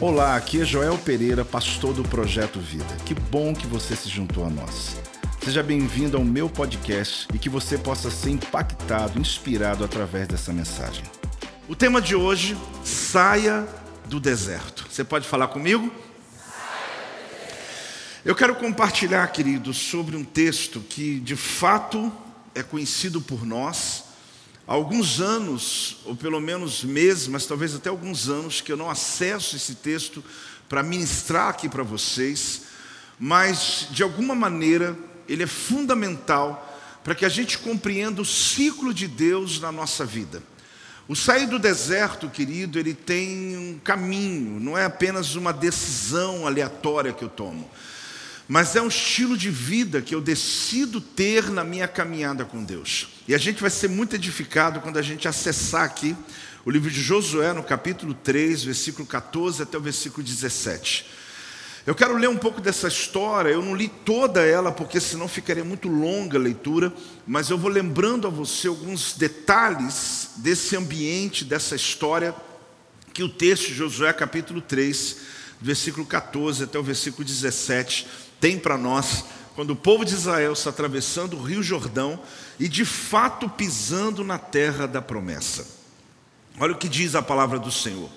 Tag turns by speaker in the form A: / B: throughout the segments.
A: Olá, aqui é Joel Pereira, pastor do Projeto Vida. Que bom que você se juntou a nós. Seja bem-vindo ao meu podcast e que você possa ser impactado, inspirado através dessa mensagem. O tema de hoje, saia do deserto. Você pode falar comigo? Eu quero compartilhar, queridos, sobre um texto que de fato é conhecido por nós alguns anos, ou pelo menos meses, mas talvez até alguns anos, que eu não acesso esse texto para ministrar aqui para vocês, mas de alguma maneira ele é fundamental para que a gente compreenda o ciclo de Deus na nossa vida. O sair do deserto, querido, ele tem um caminho, não é apenas uma decisão aleatória que eu tomo mas é um estilo de vida que eu decido ter na minha caminhada com Deus. E a gente vai ser muito edificado quando a gente acessar aqui o livro de Josué, no capítulo 3, versículo 14 até o versículo 17. Eu quero ler um pouco dessa história, eu não li toda ela, porque senão ficaria muito longa a leitura, mas eu vou lembrando a você alguns detalhes desse ambiente, dessa história, que o texto de Josué, capítulo 3, versículo 14 até o versículo 17, tem para nós quando o povo de Israel está atravessando o rio Jordão e de fato pisando na terra da promessa. Olha o que diz a palavra do Senhor.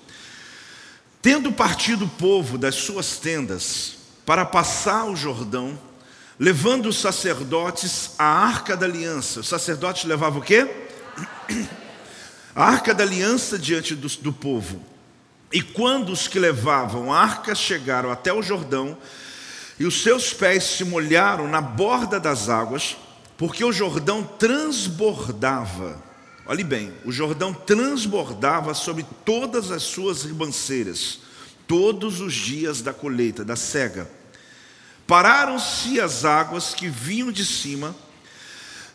A: Tendo partido o povo das suas tendas para passar o Jordão, levando os sacerdotes a arca da aliança. Os sacerdotes levavam o quê? A arca da aliança diante do, do povo. E quando os que levavam a arca chegaram até o Jordão, e os seus pés se molharam na borda das águas, porque o Jordão transbordava. Olhe bem, o Jordão transbordava sobre todas as suas ribanceiras, todos os dias da colheita, da cega. Pararam-se as águas que vinham de cima,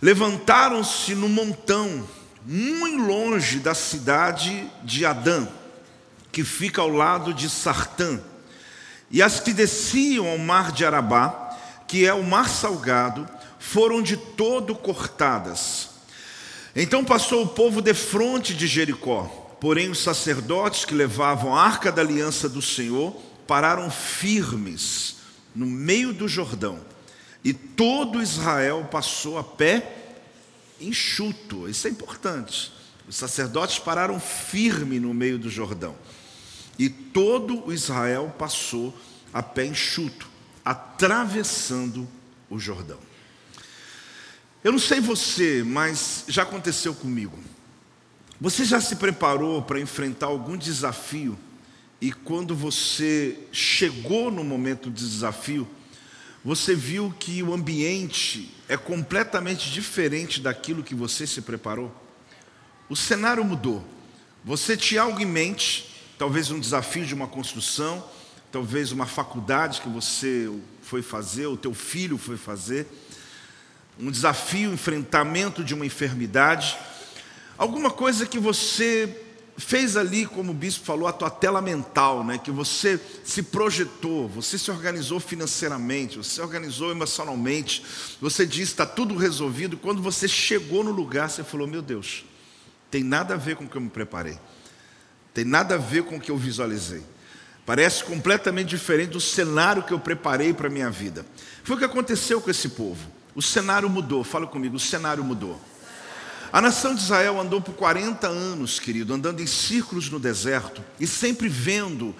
A: levantaram-se no montão, muito longe da cidade de Adã, que fica ao lado de Sartã e as que desciam ao mar de Arabá, que é o mar salgado, foram de todo cortadas. Então passou o povo defronte de Jericó, porém os sacerdotes que levavam a arca da aliança do Senhor pararam firmes no meio do Jordão, e todo Israel passou a pé enxuto. Isso é importante. Os sacerdotes pararam firme no meio do Jordão. E todo Israel passou a pé enxuto, atravessando o Jordão. Eu não sei você, mas já aconteceu comigo. Você já se preparou para enfrentar algum desafio e quando você chegou no momento do desafio, você viu que o ambiente é completamente diferente daquilo que você se preparou? O cenário mudou. Você tinha algo em mente, talvez um desafio de uma construção, talvez uma faculdade que você foi fazer, o teu filho foi fazer, um desafio, um enfrentamento de uma enfermidade, alguma coisa que você fez ali, como o bispo falou, a tua tela mental, né? que você se projetou, você se organizou financeiramente, você se organizou emocionalmente, você disse está tudo resolvido. Quando você chegou no lugar, você falou: Meu Deus, tem nada a ver com o que eu me preparei. Tem nada a ver com o que eu visualizei. Parece completamente diferente do cenário que eu preparei para a minha vida. Foi o que aconteceu com esse povo. O cenário mudou, fala comigo, o cenário mudou. A nação de Israel andou por 40 anos, querido, andando em círculos no deserto e sempre vendo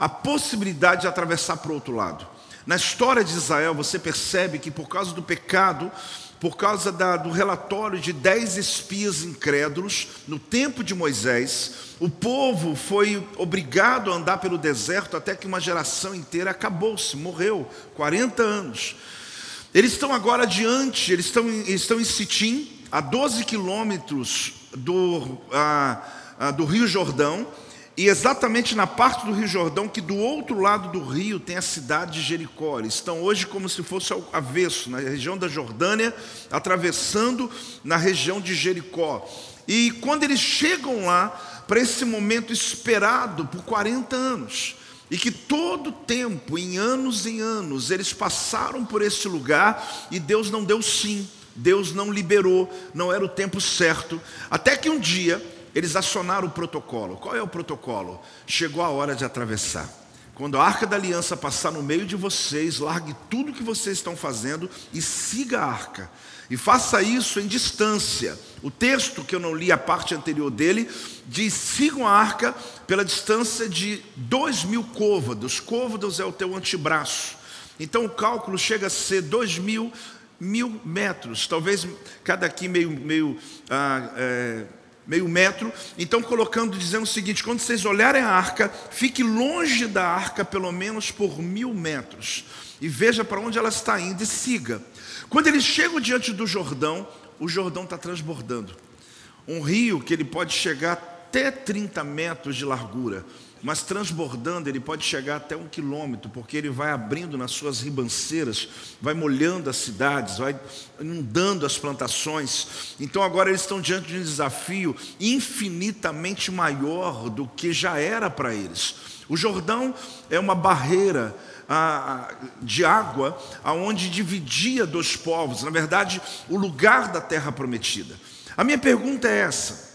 A: a possibilidade de atravessar para o outro lado. Na história de Israel, você percebe que por causa do pecado, por causa da, do relatório de dez espias incrédulos, no tempo de Moisés, o povo foi obrigado a andar pelo deserto até que uma geração inteira acabou-se, morreu, 40 anos. Eles estão agora adiante, eles estão, eles estão em Sitim, a 12 quilômetros do, do Rio Jordão, e exatamente na parte do Rio Jordão, que do outro lado do rio tem a cidade de Jericó. Eles estão hoje como se fosse ao avesso, na região da Jordânia, atravessando na região de Jericó. E quando eles chegam lá, para esse momento esperado por 40 anos, e que todo tempo, em anos em anos, eles passaram por esse lugar e Deus não deu sim, Deus não liberou, não era o tempo certo, até que um dia eles acionaram o protocolo. Qual é o protocolo? Chegou a hora de atravessar. Quando a arca da aliança passar no meio de vocês, largue tudo que vocês estão fazendo e siga a arca. E faça isso em distância. O texto que eu não li, a parte anterior dele, diz: sigam a arca pela distância de dois mil côvados. Côvados é o teu antebraço. Então o cálculo chega a ser dois mil, mil metros, talvez cada aqui meio, meio ah, é, meio metro. Então, colocando, dizendo o seguinte: quando vocês olharem a arca, fique longe da arca pelo menos por mil metros e veja para onde ela está indo e siga. Quando eles chegam diante do Jordão, o Jordão está transbordando. Um rio que ele pode chegar até 30 metros de largura mas transbordando ele pode chegar até um quilômetro, porque ele vai abrindo nas suas ribanceiras, vai molhando as cidades, vai inundando as plantações. Então agora eles estão diante de um desafio infinitamente maior do que já era para eles. O Jordão é uma barreira de água aonde dividia dois povos, na verdade, o lugar da terra prometida. A minha pergunta é essa: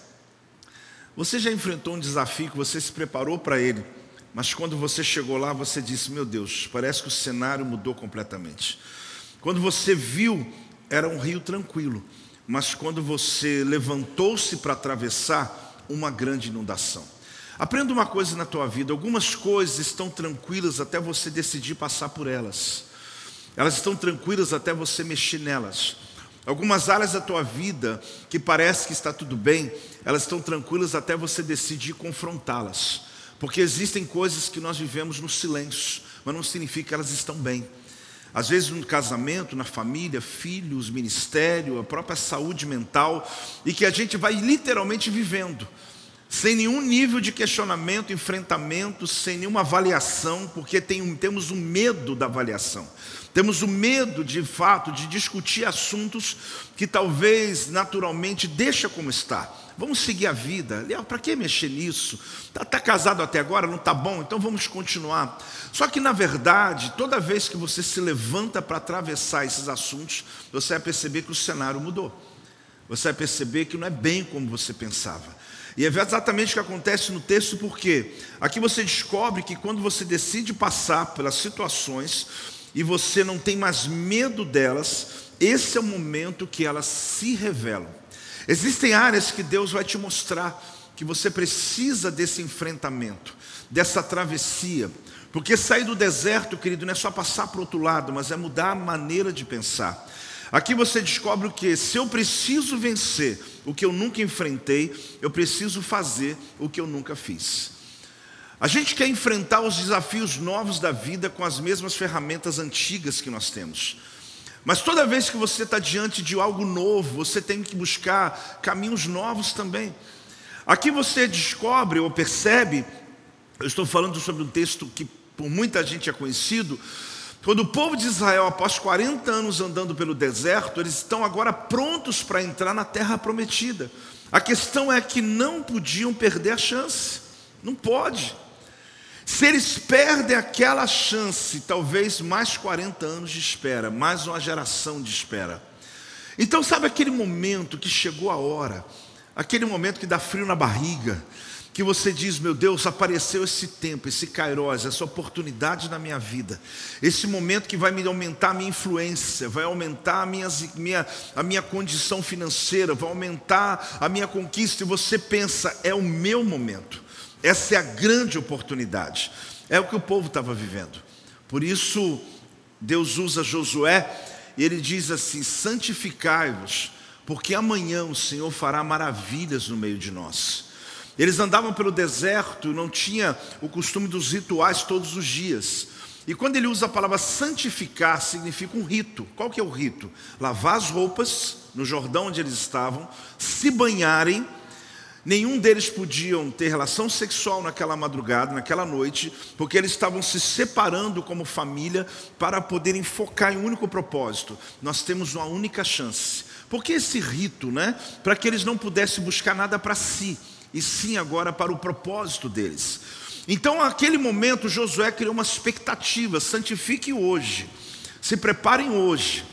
A: você já enfrentou um desafio que você se preparou para ele, mas quando você chegou lá, você disse: Meu Deus, parece que o cenário mudou completamente. Quando você viu, era um rio tranquilo, mas quando você levantou-se para atravessar, uma grande inundação. Aprenda uma coisa na tua vida: algumas coisas estão tranquilas até você decidir passar por elas, elas estão tranquilas até você mexer nelas. Algumas áreas da tua vida que parece que está tudo bem, elas estão tranquilas até você decidir confrontá-las. Porque existem coisas que nós vivemos no silêncio, mas não significa que elas estão bem. Às vezes no casamento, na família, filhos, ministério, a própria saúde mental, e que a gente vai literalmente vivendo, sem nenhum nível de questionamento, enfrentamento, sem nenhuma avaliação, porque tem, temos um medo da avaliação. Temos o medo, de fato, de discutir assuntos que talvez naturalmente deixa como está. Vamos seguir a vida. Para que mexer nisso? Está tá casado até agora? Não está bom? Então vamos continuar. Só que, na verdade, toda vez que você se levanta para atravessar esses assuntos, você vai perceber que o cenário mudou. Você vai perceber que não é bem como você pensava. E é exatamente o que acontece no texto, porque aqui você descobre que quando você decide passar pelas situações, e você não tem mais medo delas, esse é o momento que elas se revelam. Existem áreas que Deus vai te mostrar que você precisa desse enfrentamento, dessa travessia, porque sair do deserto, querido, não é só passar para o outro lado, mas é mudar a maneira de pensar. Aqui você descobre o que? Se eu preciso vencer o que eu nunca enfrentei, eu preciso fazer o que eu nunca fiz. A gente quer enfrentar os desafios novos da vida com as mesmas ferramentas antigas que nós temos. Mas toda vez que você está diante de algo novo, você tem que buscar caminhos novos também. Aqui você descobre ou percebe, eu estou falando sobre um texto que por muita gente é conhecido, quando o povo de Israel, após 40 anos andando pelo deserto, eles estão agora prontos para entrar na terra prometida. A questão é que não podiam perder a chance, não pode. Se eles perdem aquela chance, talvez mais 40 anos de espera, mais uma geração de espera. Então, sabe aquele momento que chegou a hora, aquele momento que dá frio na barriga, que você diz, meu Deus, apareceu esse tempo, esse kairos, essa oportunidade na minha vida, esse momento que vai me aumentar a minha influência, vai aumentar a minha, minha, a minha condição financeira, vai aumentar a minha conquista, e você pensa, é o meu momento. Essa é a grande oportunidade. É o que o povo estava vivendo. Por isso, Deus usa Josué e ele diz assim: santificai-vos, porque amanhã o Senhor fará maravilhas no meio de nós. Eles andavam pelo deserto, não tinha o costume dos rituais todos os dias. E quando ele usa a palavra santificar, significa um rito. Qual que é o rito? Lavar as roupas no Jordão onde eles estavam, se banharem Nenhum deles podiam ter relação sexual naquela madrugada, naquela noite, porque eles estavam se separando como família para poderem focar em um único propósito. Nós temos uma única chance. Por que esse rito, né? Para que eles não pudessem buscar nada para si, e sim agora para o propósito deles. Então, naquele momento, Josué criou uma expectativa: santifique hoje, se preparem hoje,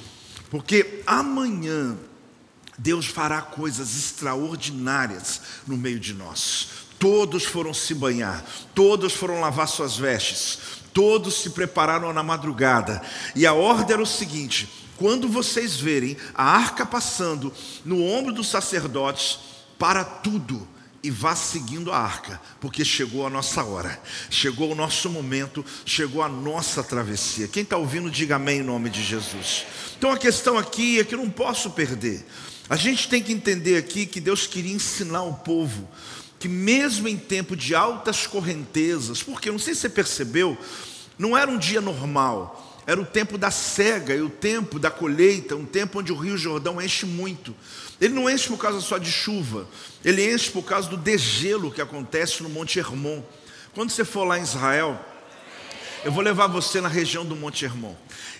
A: porque amanhã Deus fará coisas extraordinárias no meio de nós. Todos foram se banhar, todos foram lavar suas vestes, Todos se prepararam na madrugada, e a ordem era o seguinte: quando vocês verem a arca passando no ombro dos sacerdotes, para tudo e vá seguindo a arca, porque chegou a nossa hora, chegou o nosso momento, chegou a nossa travessia. Quem está ouvindo, diga amém em nome de Jesus. Então a questão aqui é que eu não posso perder. A gente tem que entender aqui que Deus queria ensinar o povo que, mesmo em tempo de altas correntezas, porque não sei se você percebeu, não era um dia normal, era o tempo da cega e o tempo da colheita, um tempo onde o Rio Jordão enche muito. Ele não enche por causa só de chuva, ele enche por causa do degelo que acontece no Monte Hermon. Quando você for lá em Israel, eu vou levar você na região do Monte Hermon.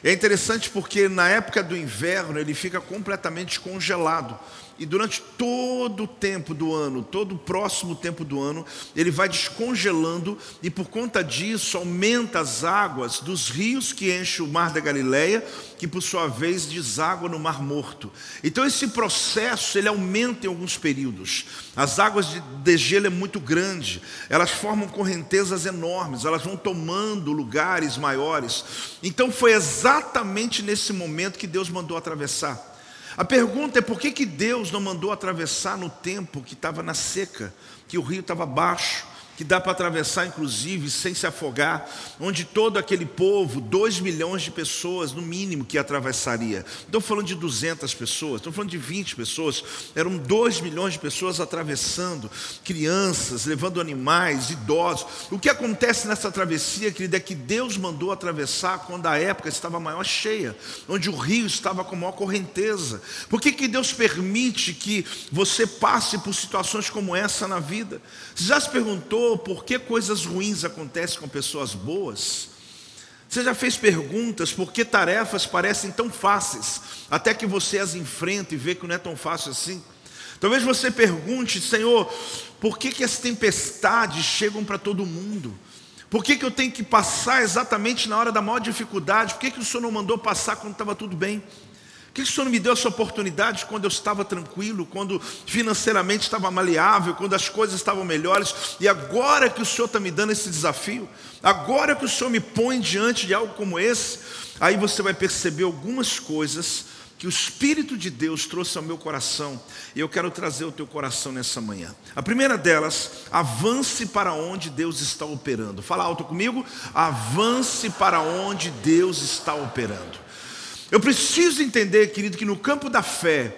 A: É interessante porque na época do inverno ele fica completamente congelado. E durante todo o tempo do ano, todo o próximo tempo do ano, ele vai descongelando e por conta disso aumenta as águas dos rios que enchem o mar da Galileia, que por sua vez deságua no Mar Morto. Então esse processo ele aumenta em alguns períodos. As águas de degelo é muito grande, elas formam correntezas enormes, elas vão tomando lugares maiores. Então foi exatamente nesse momento que Deus mandou atravessar. A pergunta é por que, que Deus não mandou atravessar no tempo que estava na seca, que o rio estava baixo, que dá para atravessar, inclusive, sem se afogar, onde todo aquele povo, 2 milhões de pessoas, no mínimo, que atravessaria. Estou falando de 200 pessoas, estou falando de 20 pessoas, eram 2 milhões de pessoas atravessando, crianças, levando animais, idosos. O que acontece nessa travessia, querida, é que Deus mandou atravessar quando a época estava maior cheia, onde o rio estava com maior correnteza. Por que, que Deus permite que você passe por situações como essa na vida? Você já se perguntou por que coisas ruins acontecem com pessoas boas? Você já fez perguntas por que tarefas parecem tão fáceis, até que você as enfrenta e vê que não é tão fácil assim? Talvez você pergunte, Senhor, por que, que as tempestades chegam para todo mundo? Por que, que eu tenho que passar exatamente na hora da maior dificuldade? Por que, que o Senhor não mandou passar quando estava tudo bem? Que o Senhor me deu essa oportunidade quando eu estava tranquilo, quando financeiramente estava maleável, quando as coisas estavam melhores, e agora que o Senhor está me dando esse desafio, agora que o Senhor me põe diante de algo como esse, aí você vai perceber algumas coisas que o Espírito de Deus trouxe ao meu coração, e eu quero trazer o teu coração nessa manhã. A primeira delas, avance para onde Deus está operando. Fala alto comigo, avance para onde Deus está operando. Eu preciso entender, querido, que no campo da fé,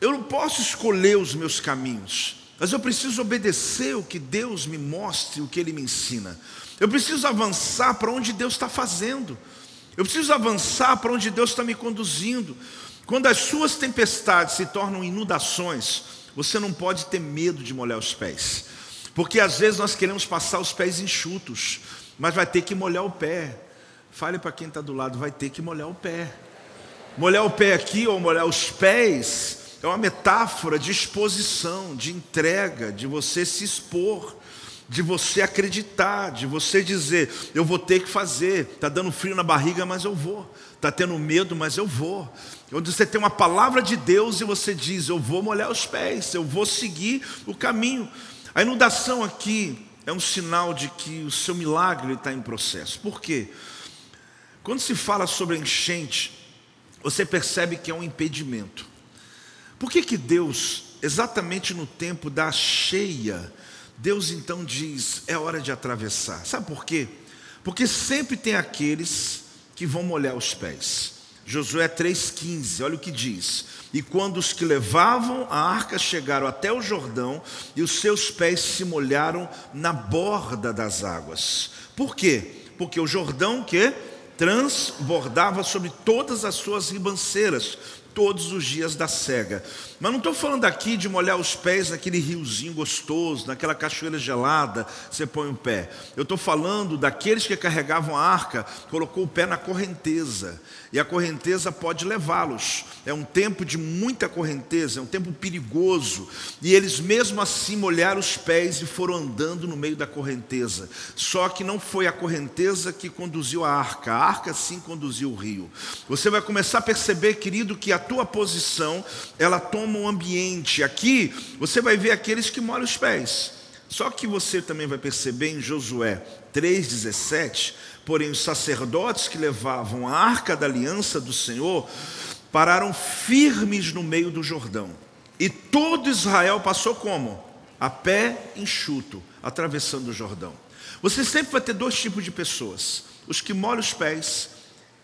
A: eu não posso escolher os meus caminhos, mas eu preciso obedecer o que Deus me mostre, o que Ele me ensina. Eu preciso avançar para onde Deus está fazendo. Eu preciso avançar para onde Deus está me conduzindo. Quando as suas tempestades se tornam inundações, você não pode ter medo de molhar os pés. Porque às vezes nós queremos passar os pés enxutos, mas vai ter que molhar o pé. Fale para quem está do lado, vai ter que molhar o pé. Molhar o pé aqui ou molhar os pés é uma metáfora de exposição, de entrega, de você se expor, de você acreditar, de você dizer: eu vou ter que fazer. Está dando frio na barriga, mas eu vou. Está tendo medo, mas eu vou. Onde você tem uma palavra de Deus e você diz: eu vou molhar os pés, eu vou seguir o caminho. A inundação aqui é um sinal de que o seu milagre está em processo. Por quê? Quando se fala sobre enchente, você percebe que é um impedimento. Por que, que Deus, exatamente no tempo da cheia, Deus então diz: é hora de atravessar? Sabe por quê? Porque sempre tem aqueles que vão molhar os pés. Josué 3,15, olha o que diz: E quando os que levavam a arca chegaram até o Jordão, e os seus pés se molharam na borda das águas. Por quê? Porque o Jordão que transbordava sobre todas as suas ribanceiras, todos os dias da cega. Mas não estou falando aqui de molhar os pés naquele riozinho gostoso, naquela cachoeira gelada, você põe o pé. Eu estou falando daqueles que carregavam a arca, colocou o pé na correnteza, e a correnteza pode levá-los. É um tempo de muita correnteza, é um tempo perigoso, e eles mesmo assim molharam os pés e foram andando no meio da correnteza. Só que não foi a correnteza que conduziu a arca, a arca sim conduziu o rio. Você vai começar a perceber, querido, que a tua posição, ela toma um ambiente. Aqui você vai ver aqueles que molham os pés. Só que você também vai perceber em Josué 3,17: porém, os sacerdotes que levavam a arca da aliança do Senhor pararam firmes no meio do Jordão. E todo Israel passou como? A pé enxuto, atravessando o Jordão. Você sempre vai ter dois tipos de pessoas: os que molham os pés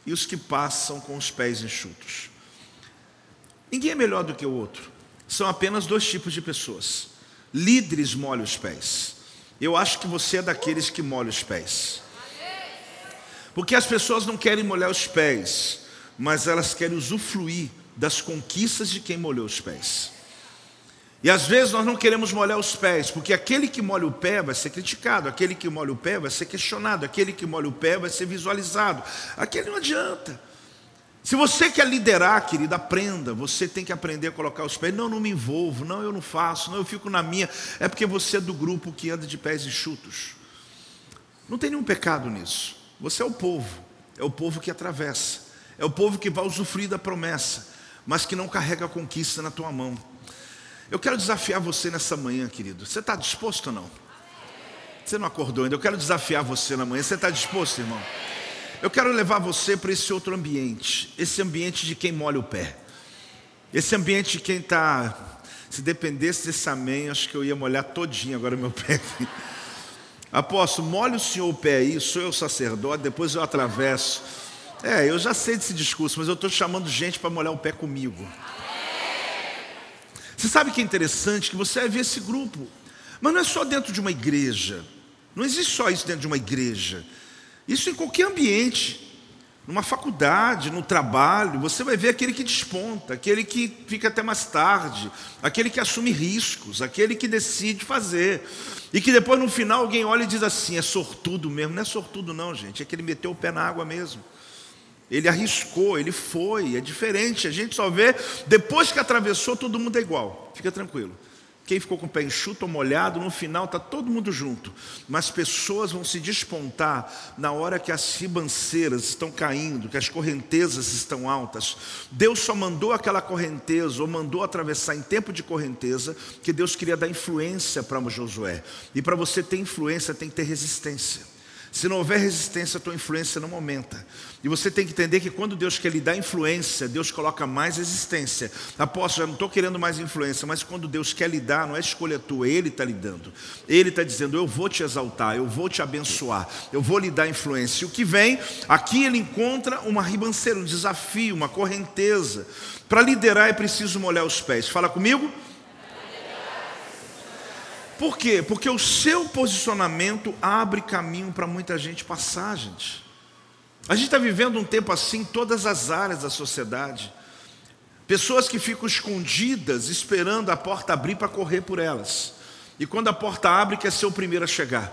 A: e os que passam com os pés enxutos. Ninguém é melhor do que o outro. São apenas dois tipos de pessoas. Líderes molham os pés. Eu acho que você é daqueles que molham os pés. Porque as pessoas não querem molhar os pés, mas elas querem usufruir das conquistas de quem molhou os pés. E às vezes nós não queremos molhar os pés, porque aquele que molha o pé vai ser criticado, aquele que molha o pé vai ser questionado, aquele que molha o pé vai ser visualizado. Aquele não adianta. Se você quer liderar, querida, aprenda. Você tem que aprender a colocar os pés. Não, não me envolvo. Não, eu não faço. Não, eu fico na minha. É porque você é do grupo que anda de pés enxutos. Não tem nenhum pecado nisso. Você é o povo. É o povo que atravessa. É o povo que vai usufruir da promessa, mas que não carrega a conquista na tua mão. Eu quero desafiar você nessa manhã, querido. Você está disposto ou não? Você não acordou ainda. Eu quero desafiar você na manhã. Você está disposto, irmão? Eu quero levar você para esse outro ambiente. Esse ambiente de quem molha o pé. Esse ambiente de quem está. Se dependesse desse amém, acho que eu ia molhar todinho agora meu pé. Apóstolo, molhe o senhor o pé aí, sou eu sacerdote, depois eu atravesso. É, eu já sei desse discurso, mas eu estou chamando gente para molhar o pé comigo. Você sabe que é interessante que você vai ver esse grupo, mas não é só dentro de uma igreja, não existe só isso dentro de uma igreja, isso em qualquer ambiente, numa faculdade, no trabalho, você vai ver aquele que desponta, aquele que fica até mais tarde, aquele que assume riscos, aquele que decide fazer, e que depois no final alguém olha e diz assim: é sortudo mesmo, não é sortudo, não, gente, é que ele meteu o pé na água mesmo. Ele arriscou, ele foi, é diferente. A gente só vê depois que atravessou, todo mundo é igual. Fica tranquilo. Quem ficou com o pé enxuto ou molhado, no final está todo mundo junto. Mas pessoas vão se despontar na hora que as ribanceiras estão caindo, que as correntezas estão altas. Deus só mandou aquela correnteza, ou mandou atravessar em tempo de correnteza, que Deus queria dar influência para Josué. E para você ter influência, tem que ter resistência. Se não houver resistência, a tua influência não aumenta. E você tem que entender que quando Deus quer lhe dar influência, Deus coloca mais resistência. Apóstolo, já não estou querendo mais influência, mas quando Deus quer lhe dar, não é escolha tua, Ele está lhe dando. Ele está dizendo: Eu vou te exaltar, eu vou te abençoar, eu vou lhe dar influência. E o que vem, aqui ele encontra uma ribanceira, um desafio, uma correnteza. Para liderar é preciso molhar os pés. Fala comigo. Por quê? Porque o seu posicionamento abre caminho para muita gente passar, gente. A gente está vivendo um tempo assim em todas as áreas da sociedade. Pessoas que ficam escondidas esperando a porta abrir para correr por elas. E quando a porta abre, quer ser o primeiro a chegar.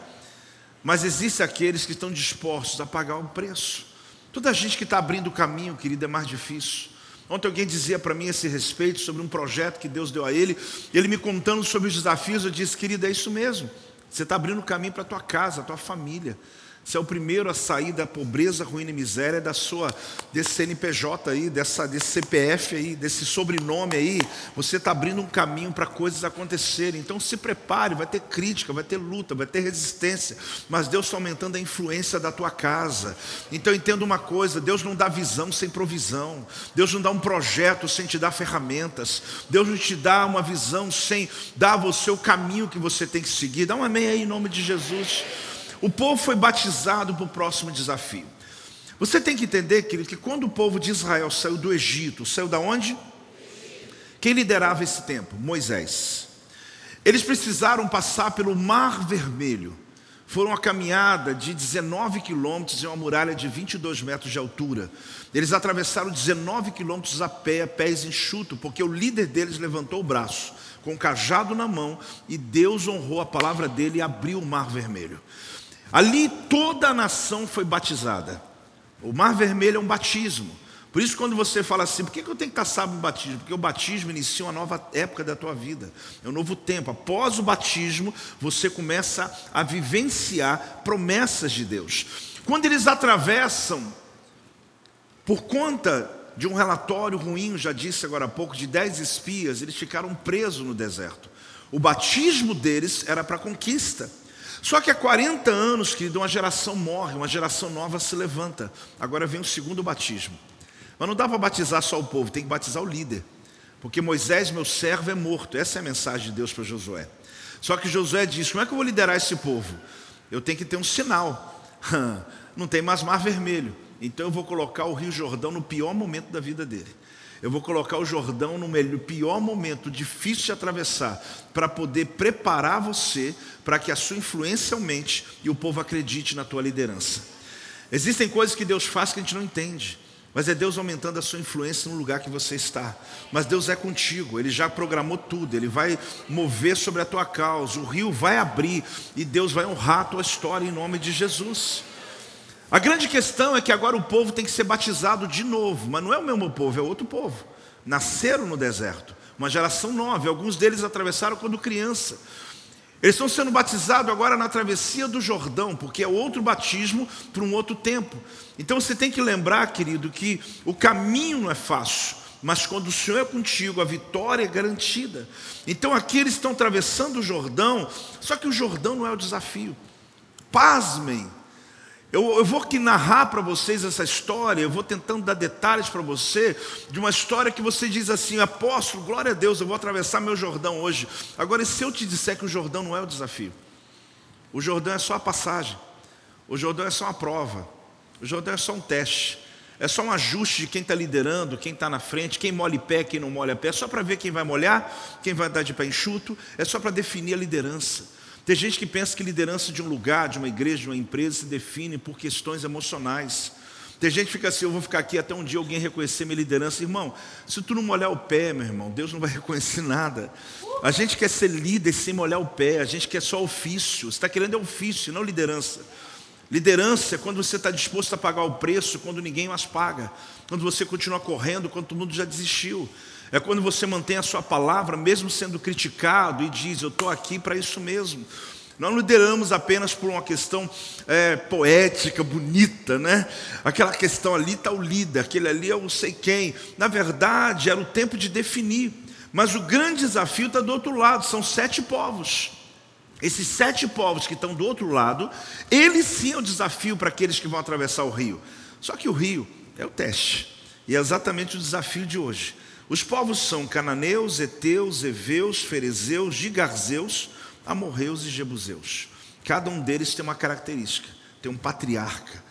A: Mas existem aqueles que estão dispostos a pagar um preço. Toda gente que está abrindo o caminho, querido, é mais difícil. Ontem alguém dizia para mim esse respeito sobre um projeto que Deus deu a ele, ele me contando sobre os desafios, eu disse, querido, é isso mesmo. Você está abrindo caminho para a tua casa, a tua família. Você é o primeiro a sair da pobreza, ruína e miséria da sua, desse CNPJ aí, dessa, desse CPF aí, desse sobrenome aí. Você está abrindo um caminho para coisas acontecerem. Então se prepare, vai ter crítica, vai ter luta, vai ter resistência. Mas Deus está aumentando a influência da tua casa. Então entenda uma coisa: Deus não dá visão sem provisão. Deus não dá um projeto sem te dar ferramentas. Deus não te dá uma visão sem dar a você o caminho que você tem que seguir. Dá um amém aí em nome de Jesus. O povo foi batizado para o próximo desafio. Você tem que entender, querido, que quando o povo de Israel saiu do Egito, saiu da onde? Quem liderava esse tempo? Moisés. Eles precisaram passar pelo Mar Vermelho. Foram uma caminhada de 19 quilômetros em uma muralha de 22 metros de altura. Eles atravessaram 19 quilômetros a pé, pés enxuto, porque o líder deles levantou o braço, com o cajado na mão, e Deus honrou a palavra dele e abriu o Mar Vermelho. Ali toda a nação foi batizada. O Mar Vermelho é um batismo. Por isso, quando você fala assim, por que eu tenho que estar sábio no batismo? Porque o batismo inicia uma nova época da tua vida, é um novo tempo. Após o batismo, você começa a vivenciar promessas de Deus. Quando eles atravessam, por conta de um relatório ruim, já disse agora há pouco, de dez espias, eles ficaram presos no deserto. O batismo deles era para conquista. Só que há 40 anos, querido, uma geração morre, uma geração nova se levanta. Agora vem o segundo batismo. Mas não dá para batizar só o povo, tem que batizar o líder. Porque Moisés, meu servo, é morto. Essa é a mensagem de Deus para Josué. Só que Josué diz: Como é que eu vou liderar esse povo? Eu tenho que ter um sinal. Não tem mais mar vermelho. Então eu vou colocar o Rio Jordão no pior momento da vida dele. Eu vou colocar o Jordão no melhor, pior momento, difícil de atravessar, para poder preparar você para que a sua influência aumente e o povo acredite na tua liderança. Existem coisas que Deus faz que a gente não entende. Mas é Deus aumentando a sua influência no lugar que você está. Mas Deus é contigo, Ele já programou tudo, Ele vai mover sobre a tua causa, o rio vai abrir e Deus vai honrar a tua história em nome de Jesus. A grande questão é que agora o povo tem que ser batizado de novo, mas não é o mesmo povo, é outro povo. Nasceram no deserto, uma geração nova, alguns deles atravessaram quando criança. Eles estão sendo batizados agora na travessia do Jordão, porque é outro batismo para um outro tempo. Então você tem que lembrar, querido, que o caminho não é fácil, mas quando o Senhor é contigo, a vitória é garantida. Então aqui eles estão atravessando o Jordão, só que o Jordão não é o desafio. Pasmem, eu, eu vou aqui narrar para vocês essa história, eu vou tentando dar detalhes para você de uma história que você diz assim: apóstolo, glória a Deus, eu vou atravessar meu Jordão hoje. Agora, e se eu te disser que o Jordão não é o desafio? O Jordão é só a passagem, o Jordão é só uma prova, o Jordão é só um teste, é só um ajuste de quem está liderando, quem está na frente, quem molha pé, quem não molha pé, é só para ver quem vai molhar, quem vai dar de pé enxuto, é só para definir a liderança. Tem gente que pensa que liderança de um lugar, de uma igreja, de uma empresa se define por questões emocionais. Tem gente que fica assim, eu vou ficar aqui até um dia alguém reconhecer minha liderança. Irmão, se tu não molhar o pé, meu irmão, Deus não vai reconhecer nada. A gente quer ser líder sem molhar o pé, a gente quer só ofício. Você está querendo é ofício, não liderança. Liderança é quando você está disposto a pagar o preço, quando ninguém mais paga. Quando você continua correndo, quando todo mundo já desistiu. É quando você mantém a sua palavra, mesmo sendo criticado, e diz: Eu estou aqui para isso mesmo. Não lideramos apenas por uma questão é, poética, bonita, né? Aquela questão ali está o líder, aquele ali é o sei quem. Na verdade, era o tempo de definir. Mas o grande desafio está do outro lado, são sete povos. Esses sete povos que estão do outro lado, eles sim é o desafio para aqueles que vão atravessar o rio. Só que o rio é o teste. E é exatamente o desafio de hoje. Os povos são cananeus, heteus, heveus, ferezeus, gigarzeus, amorreus e jebuseus. Cada um deles tem uma característica, tem um patriarca,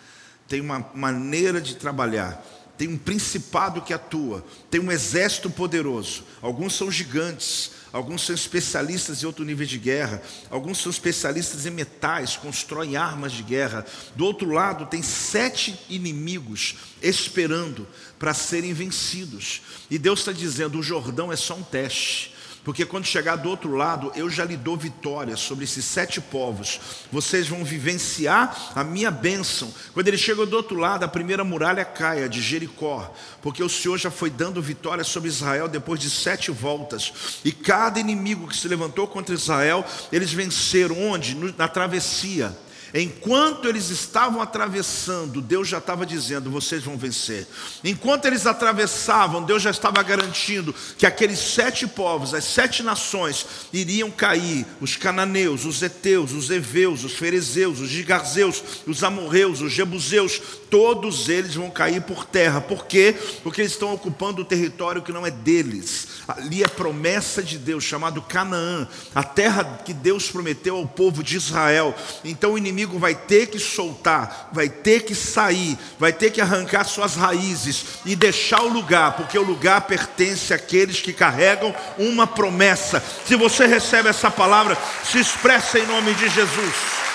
A: tem uma maneira de trabalhar, tem um principado que atua, tem um exército poderoso. Alguns são gigantes, alguns são especialistas em outro nível de guerra, alguns são especialistas em metais, constroem armas de guerra. Do outro lado, tem sete inimigos esperando para serem vencidos. E Deus está dizendo: o Jordão é só um teste. Porque quando chegar do outro lado, eu já lhe dou vitória sobre esses sete povos. Vocês vão vivenciar a minha bênção. Quando ele chega do outro lado, a primeira muralha cai, de Jericó. Porque o Senhor já foi dando vitória sobre Israel depois de sete voltas. E cada inimigo que se levantou contra Israel, eles venceram onde? Na travessia. Enquanto eles estavam atravessando, Deus já estava dizendo: vocês vão vencer. Enquanto eles atravessavam, Deus já estava garantindo que aqueles sete povos, as sete nações, iriam cair: os cananeus, os heteus, os heveus, os ferezeus, os gigarzeus, os amorreus, os jebuseus, todos eles vão cair por terra. Por quê? Porque eles estão ocupando o território que não é deles. Ali é promessa de Deus, chamado Canaã, a terra que Deus prometeu ao povo de Israel. Então o inimigo vai ter que soltar, vai ter que sair, vai ter que arrancar suas raízes e deixar o lugar, porque o lugar pertence àqueles que carregam uma promessa. Se você recebe essa palavra, se expressa em nome de Jesus.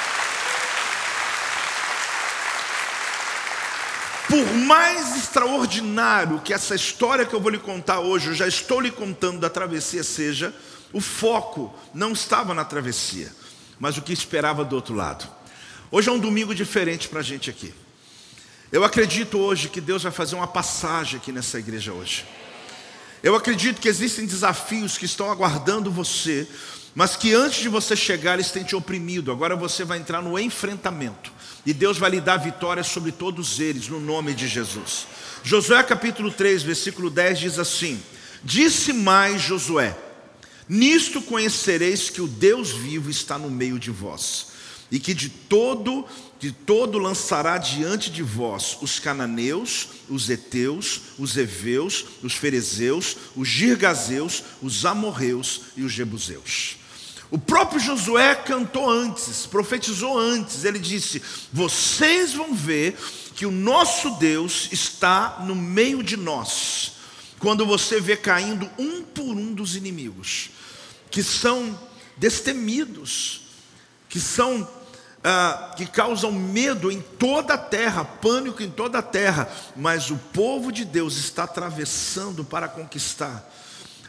A: Por mais extraordinário que essa história que eu vou lhe contar hoje, eu já estou lhe contando da travessia seja, o foco não estava na travessia, mas o que esperava do outro lado. Hoje é um domingo diferente para a gente aqui. Eu acredito hoje que Deus vai fazer uma passagem aqui nessa igreja hoje. Eu acredito que existem desafios que estão aguardando você, mas que antes de você chegar eles têm te oprimido. Agora você vai entrar no enfrentamento. E Deus vai lhe dar vitória sobre todos eles, no nome de Jesus. Josué capítulo 3, versículo 10 diz assim: Disse mais Josué: Nisto conhecereis que o Deus vivo está no meio de vós, e que de todo de todo lançará diante de vós os cananeus, os heteus, os heveus, os ferezeus, os girgazeus, os amorreus e os jebuseus. O próprio Josué cantou antes, profetizou antes, ele disse: Vocês vão ver que o nosso Deus está no meio de nós, quando você vê caindo um por um dos inimigos, que são destemidos, que são ah, que causam medo em toda a terra, pânico em toda a terra, mas o povo de Deus está atravessando para conquistar.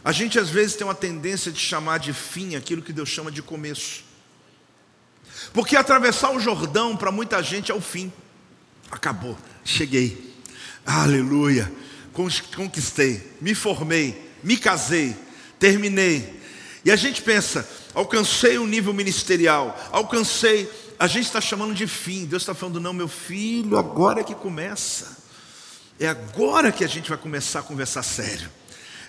A: A gente às vezes tem uma tendência de chamar de fim aquilo que Deus chama de começo, porque atravessar o Jordão para muita gente é o fim, acabou, cheguei, aleluia, conquistei, me formei, me casei, terminei, e a gente pensa, alcancei o um nível ministerial, alcancei. A gente está chamando de fim, Deus está falando, não, meu filho, agora é que começa. É agora que a gente vai começar a conversar sério.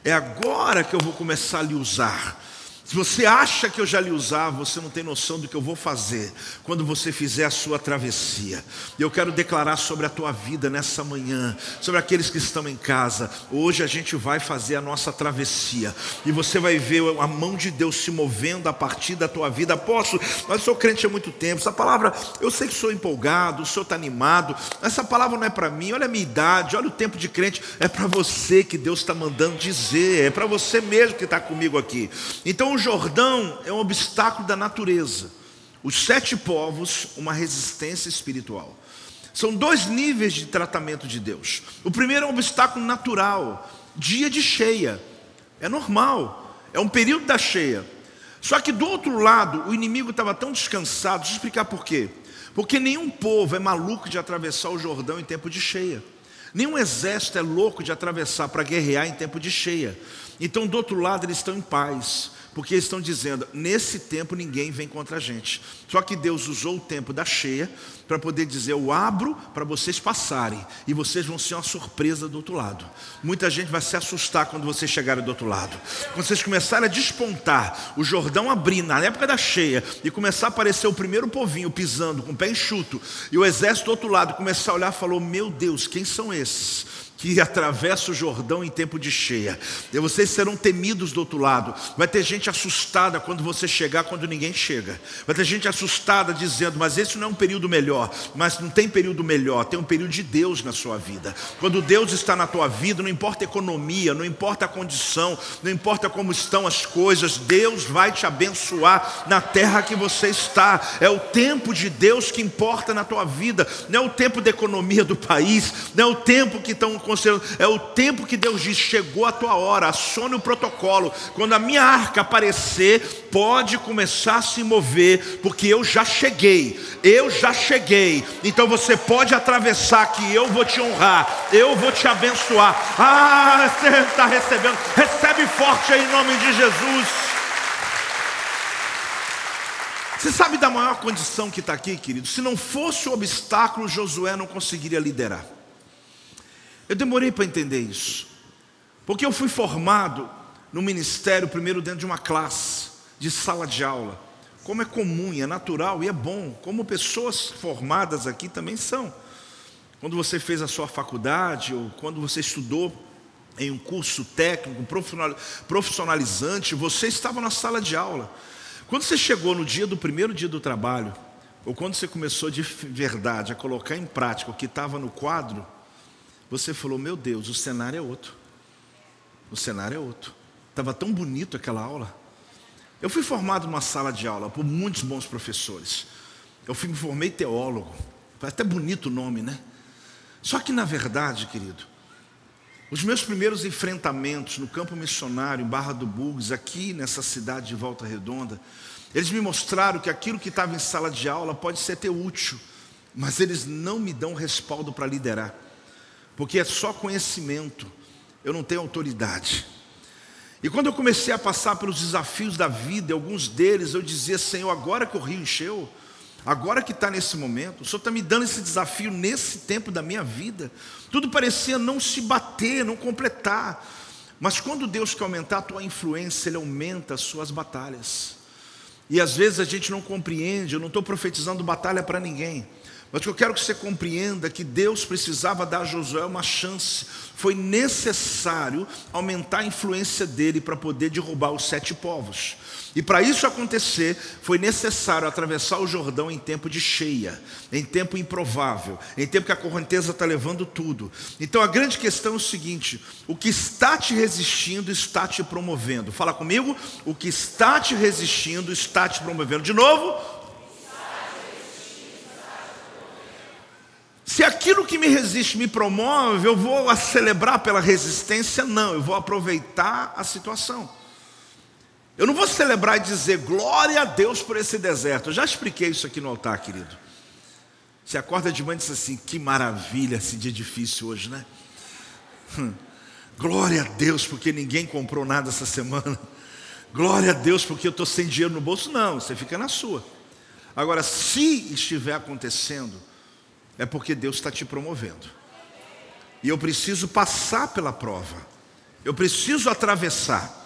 A: É agora que eu vou começar a lhe usar. Se você acha que eu já lhe usava, você não tem noção do que eu vou fazer quando você fizer a sua travessia. Eu quero declarar sobre a tua vida nessa manhã, sobre aqueles que estão em casa. Hoje a gente vai fazer a nossa travessia e você vai ver a mão de Deus se movendo a partir da tua vida. Posso, mas sou crente há muito tempo. Essa palavra, eu sei que sou empolgado, o senhor está animado. Essa palavra não é para mim. Olha a minha idade, olha o tempo de crente. É para você que Deus está mandando dizer. É para você mesmo que está comigo aqui. Então o Jordão é um obstáculo da natureza. Os sete povos, uma resistência espiritual. São dois níveis de tratamento de Deus. O primeiro é um obstáculo natural, dia de cheia. É normal, é um período da cheia. Só que do outro lado, o inimigo estava tão descansado. Deixa eu explicar por quê. Porque nenhum povo é maluco de atravessar o Jordão em tempo de cheia. Nenhum exército é louco de atravessar para guerrear em tempo de cheia. Então, do outro lado, eles estão em paz. Porque eles estão dizendo, nesse tempo ninguém vem contra a gente. Só que Deus usou o tempo da cheia para poder dizer: Eu abro para vocês passarem, e vocês vão ser uma surpresa do outro lado. Muita gente vai se assustar quando vocês chegarem do outro lado. Quando vocês começarem a despontar, o Jordão abrir na época da cheia, e começar a aparecer o primeiro povinho pisando com o pé enxuto, e o exército do outro lado começar a olhar e falou: Meu Deus, quem são esses? Que atravessa o Jordão em tempo de cheia. E vocês serão temidos do outro lado. Vai ter gente assustada quando você chegar, quando ninguém chega. Vai ter gente assustada dizendo: Mas esse não é um período melhor. Mas não tem período melhor, tem um período de Deus na sua vida. Quando Deus está na tua vida, não importa a economia, não importa a condição, não importa como estão as coisas, Deus vai te abençoar na terra que você está. É o tempo de Deus que importa na tua vida, não é o tempo da economia do país, não é o tempo que estão é o tempo que Deus diz: chegou a tua hora, acione o protocolo. Quando a minha arca aparecer, pode começar a se mover, porque eu já cheguei, eu já cheguei. Então você pode atravessar, que eu vou te honrar, eu vou te abençoar. Ah, você está recebendo, recebe forte aí em nome de Jesus. Você sabe da maior condição que está aqui, querido? Se não fosse o obstáculo, Josué não conseguiria liderar. Eu demorei para entender isso, porque eu fui formado no ministério primeiro dentro de uma classe, de sala de aula, como é comum é natural e é bom, como pessoas formadas aqui também são. Quando você fez a sua faculdade ou quando você estudou em um curso técnico, profissionalizante, você estava na sala de aula. Quando você chegou no dia do primeiro dia do trabalho, ou quando você começou de verdade a colocar em prática o que estava no quadro, você falou: Meu Deus, o cenário é outro. O cenário é outro. Estava tão bonito aquela aula. Eu fui formado numa sala de aula por muitos bons professores. Eu me formei teólogo. Até bonito o nome, né? Só que na verdade, querido, os meus primeiros enfrentamentos no campo missionário, em Barra do Bugres, aqui nessa cidade de Volta Redonda, eles me mostraram que aquilo que estava em sala de aula pode ser até útil, mas eles não me dão respaldo para liderar porque é só conhecimento, eu não tenho autoridade. E quando eu comecei a passar pelos desafios da vida, alguns deles eu dizia: Senhor, agora que o rio encheu, agora que está nesse momento, o Senhor está me dando esse desafio nesse tempo da minha vida. Tudo parecia não se bater, não completar. Mas quando Deus quer aumentar a tua influência, Ele aumenta as suas batalhas. E às vezes a gente não compreende, eu não estou profetizando batalha para ninguém. Mas eu quero que você compreenda que Deus precisava dar a Josué uma chance. Foi necessário aumentar a influência dele para poder derrubar os sete povos. E para isso acontecer, foi necessário atravessar o Jordão em tempo de cheia, em tempo improvável, em tempo que a correnteza está levando tudo. Então a grande questão é o seguinte: o que está te resistindo está te promovendo. Fala comigo, o que está te resistindo está te promovendo. De novo, Se aquilo que me resiste me promove, eu vou celebrar pela resistência? Não, eu vou aproveitar a situação. Eu não vou celebrar e dizer glória a Deus por esse deserto. Eu já expliquei isso aqui no altar, querido. Você acorda de manhã e diz assim: que maravilha esse dia difícil hoje, né? Hum. Glória a Deus porque ninguém comprou nada essa semana. Glória a Deus porque eu estou sem dinheiro no bolso. Não, você fica na sua. Agora, se estiver acontecendo, é porque Deus está te promovendo. E eu preciso passar pela prova. Eu preciso atravessar.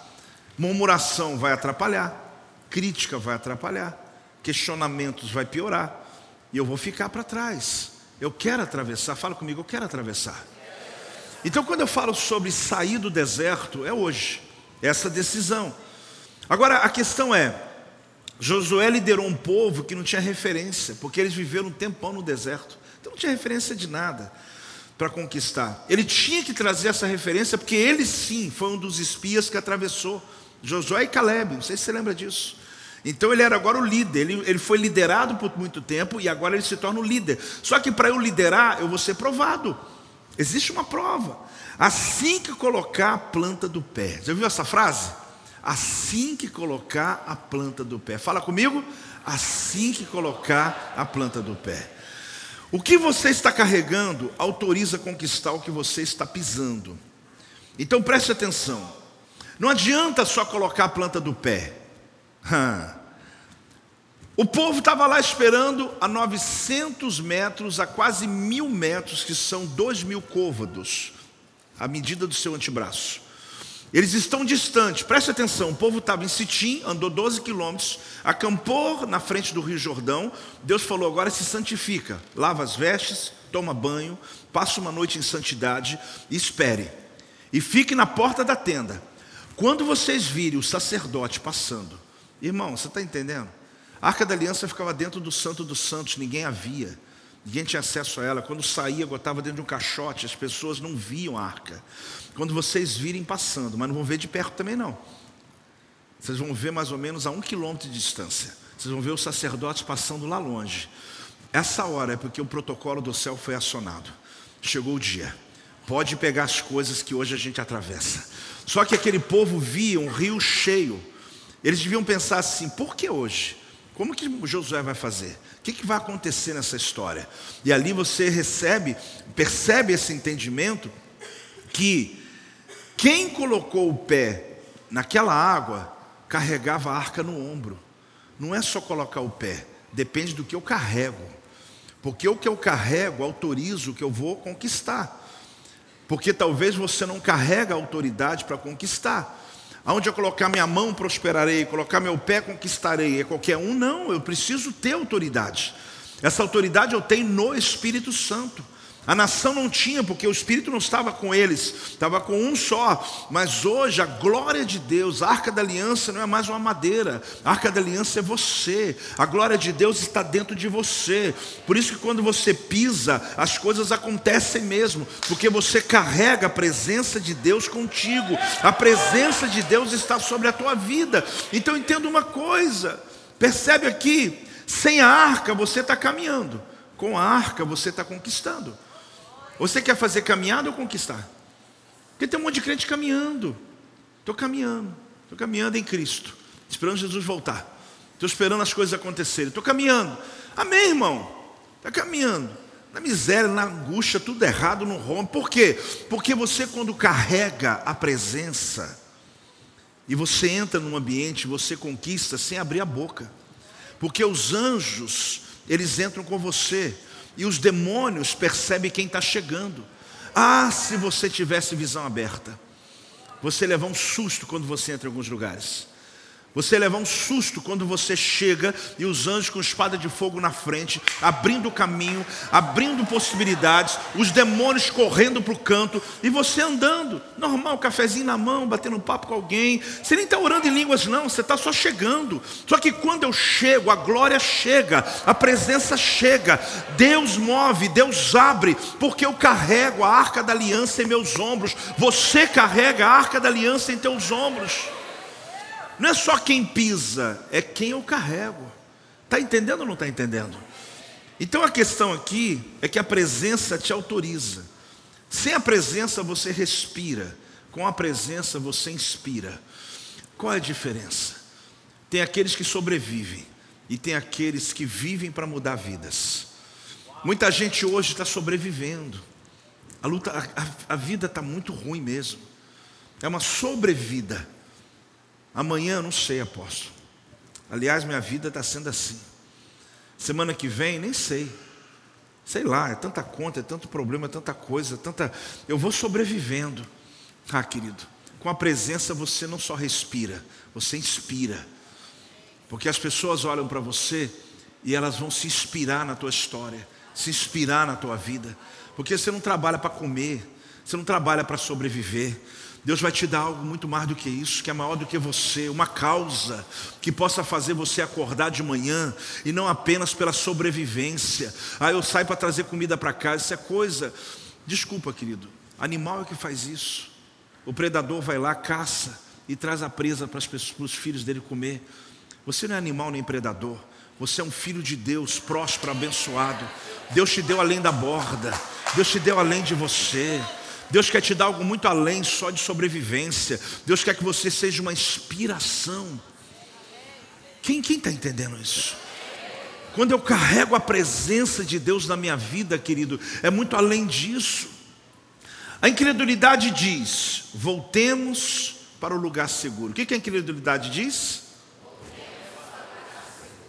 A: Murmuração vai atrapalhar, crítica vai atrapalhar, questionamentos vai piorar, e eu vou ficar para trás. Eu quero atravessar, fala comigo, eu quero atravessar. Então, quando eu falo sobre sair do deserto, é hoje, essa decisão. Agora, a questão é: Josué liderou um povo que não tinha referência, porque eles viveram um tempão no deserto, então não tinha referência de nada para conquistar. Ele tinha que trazer essa referência, porque ele sim foi um dos espias que atravessou. Josué e Caleb, não sei se você lembra disso. Então ele era agora o líder, ele, ele foi liderado por muito tempo e agora ele se torna o líder. Só que para eu liderar, eu vou ser provado. Existe uma prova. Assim que colocar a planta do pé. Já viu essa frase? Assim que colocar a planta do pé. Fala comigo. Assim que colocar a planta do pé. O que você está carregando autoriza conquistar o que você está pisando. Então preste atenção. Não adianta só colocar a planta do pé. O povo estava lá esperando a 900 metros, a quase mil metros, que são dois mil côvados, a medida do seu antebraço. Eles estão distantes, preste atenção. O povo estava em Sitim, andou 12 quilômetros, acampou na frente do Rio Jordão. Deus falou: agora se santifica, lava as vestes, toma banho, passa uma noite em santidade e espere. E fique na porta da tenda. Quando vocês virem o sacerdote passando, irmão, você está entendendo? A arca da aliança ficava dentro do Santo dos Santos, ninguém a via, ninguém tinha acesso a ela. Quando saía, botava dentro de um caixote, as pessoas não viam a arca. Quando vocês virem passando, mas não vão ver de perto também não. Vocês vão ver mais ou menos a um quilômetro de distância. Vocês vão ver os sacerdotes passando lá longe. Essa hora é porque o protocolo do céu foi acionado. Chegou o dia. Pode pegar as coisas que hoje a gente atravessa. Só que aquele povo via um rio cheio. Eles deviam pensar assim: por que hoje? Como que Josué vai fazer? O que, que vai acontecer nessa história? E ali você recebe, percebe esse entendimento que quem colocou o pé naquela água carregava a arca no ombro. Não é só colocar o pé, depende do que eu carrego. Porque o que eu carrego autoriza o que eu vou conquistar. Porque talvez você não carrega a autoridade para conquistar. Aonde eu colocar minha mão, prosperarei, colocar meu pé, conquistarei. É qualquer um? Não, eu preciso ter autoridade. Essa autoridade eu tenho no Espírito Santo. A nação não tinha, porque o Espírito não estava com eles, estava com um só. Mas hoje a glória de Deus, a arca da aliança não é mais uma madeira, a arca da aliança é você. A glória de Deus está dentro de você. Por isso que quando você pisa, as coisas acontecem mesmo, porque você carrega a presença de Deus contigo. A presença de Deus está sobre a tua vida. Então entenda uma coisa, percebe aqui, sem a arca você está caminhando, com a arca você está conquistando. Você quer fazer caminhada ou conquistar? Porque tem um monte de crente caminhando. Estou caminhando, estou caminhando em Cristo, esperando Jesus voltar. Estou esperando as coisas acontecerem. Estou caminhando. Amém, irmão? Está caminhando. Na miséria, na angústia, tudo errado, não rompe. Por quê? Porque você, quando carrega a presença, e você entra num ambiente, você conquista sem abrir a boca. Porque os anjos, eles entram com você e os demônios percebem quem está chegando. Ah, se você tivesse visão aberta. você levar um susto quando você entra em alguns lugares. Você levar um susto quando você chega e os anjos com espada de fogo na frente, abrindo caminho, abrindo possibilidades, os demônios correndo para o canto e você andando, normal, cafezinho na mão, batendo papo com alguém. Você nem está orando em línguas, não, você está só chegando. Só que quando eu chego, a glória chega, a presença chega, Deus move, Deus abre, porque eu carrego a arca da aliança em meus ombros. Você carrega a arca da aliança em teus ombros. Não é só quem pisa, é quem eu carrego. Está entendendo ou não está entendendo? Então a questão aqui é que a presença te autoriza. Sem a presença você respira, com a presença você inspira. Qual é a diferença? Tem aqueles que sobrevivem e tem aqueles que vivem para mudar vidas. Muita gente hoje está sobrevivendo. A luta, a, a, vida está muito ruim mesmo. É uma sobrevida. Amanhã, não sei, apóstolo. Aliás, minha vida está sendo assim. Semana que vem, nem sei. Sei lá, é tanta conta, é tanto problema, é tanta coisa, é tanta. Eu vou sobrevivendo. Ah, querido, com a presença você não só respira, você inspira. Porque as pessoas olham para você e elas vão se inspirar na tua história, se inspirar na tua vida. Porque você não trabalha para comer, você não trabalha para sobreviver, Deus vai te dar algo muito mais do que isso, que é maior do que você, uma causa que possa fazer você acordar de manhã e não apenas pela sobrevivência. Ah, eu saio para trazer comida para casa, isso é coisa. Desculpa, querido, animal é que faz isso. O predador vai lá, caça e traz a presa para, pessoas, para os filhos dele comer. Você não é animal nem predador. Você é um filho de Deus, próspero, abençoado. Deus te deu além da borda. Deus te deu além de você. Deus quer te dar algo muito além só de sobrevivência. Deus quer que você seja uma inspiração. Quem está entendendo isso? Quando eu carrego a presença de Deus na minha vida, querido, é muito além disso. A incredulidade diz: voltemos para o lugar seguro. O que, que a incredulidade diz?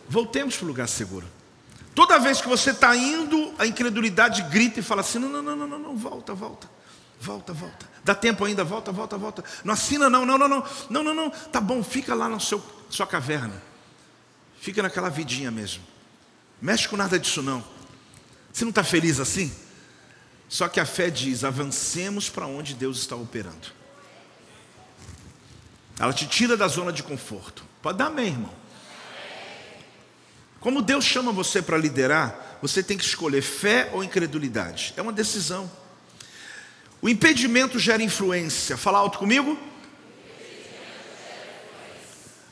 A: Voltemos para o lugar seguro. Toda vez que você está indo, a incredulidade grita e fala assim: não, não, não, não, não, volta, volta. Volta, volta. Dá tempo ainda, volta, volta, volta. Não assina, não, não, não, não. Não, não, não. Tá bom, fica lá na sua caverna. Fica naquela vidinha mesmo. Mexe com nada disso, não. Você não está feliz assim? Só que a fé diz: avancemos para onde Deus está operando. Ela te tira da zona de conforto. Pode dar amém, irmão. Como Deus chama você para liderar, você tem que escolher fé ou incredulidade. É uma decisão. O impedimento gera influência. Fala alto comigo.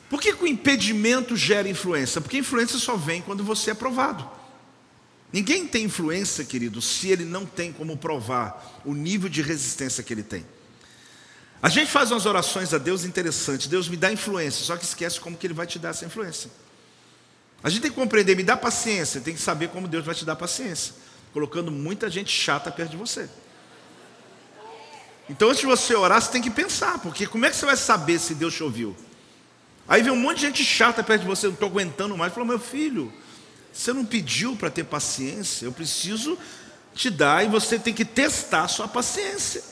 A: Por que, que, o impedimento gera influência? Porque influência só vem quando você é provado. Ninguém tem influência, querido, se ele não tem como provar o nível de resistência que ele tem. A gente faz umas orações a Deus interessantes. Deus me dá influência, só que esquece como que ele vai te dar essa influência. A gente tem que compreender, me dá paciência, tem que saber como Deus vai te dar paciência, colocando muita gente chata perto de você. Então, antes de você orar, você tem que pensar, porque como é que você vai saber se Deus te ouviu? Aí vem um monte de gente chata perto de você, não estou aguentando mais. Falou, meu filho, você não pediu para ter paciência, eu preciso te dar e você tem que testar a sua paciência.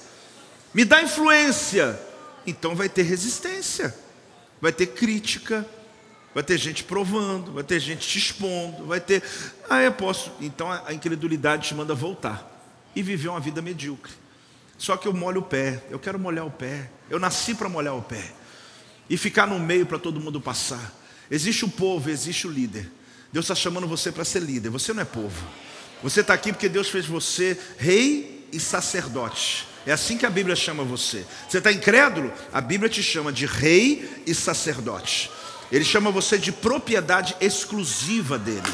A: Me dá influência, então vai ter resistência, vai ter crítica, vai ter gente provando, vai ter gente te expondo, vai ter. Ah, eu posso. Então a incredulidade te manda voltar e viver uma vida medíocre. Só que eu molho o pé, eu quero molhar o pé. Eu nasci para molhar o pé. E ficar no meio para todo mundo passar. Existe o povo, existe o líder. Deus está chamando você para ser líder. Você não é povo. Você está aqui porque Deus fez você rei e sacerdote. É assim que a Bíblia chama você. Você está incrédulo? A Bíblia te chama de rei e sacerdote. Ele chama você de propriedade exclusiva dele.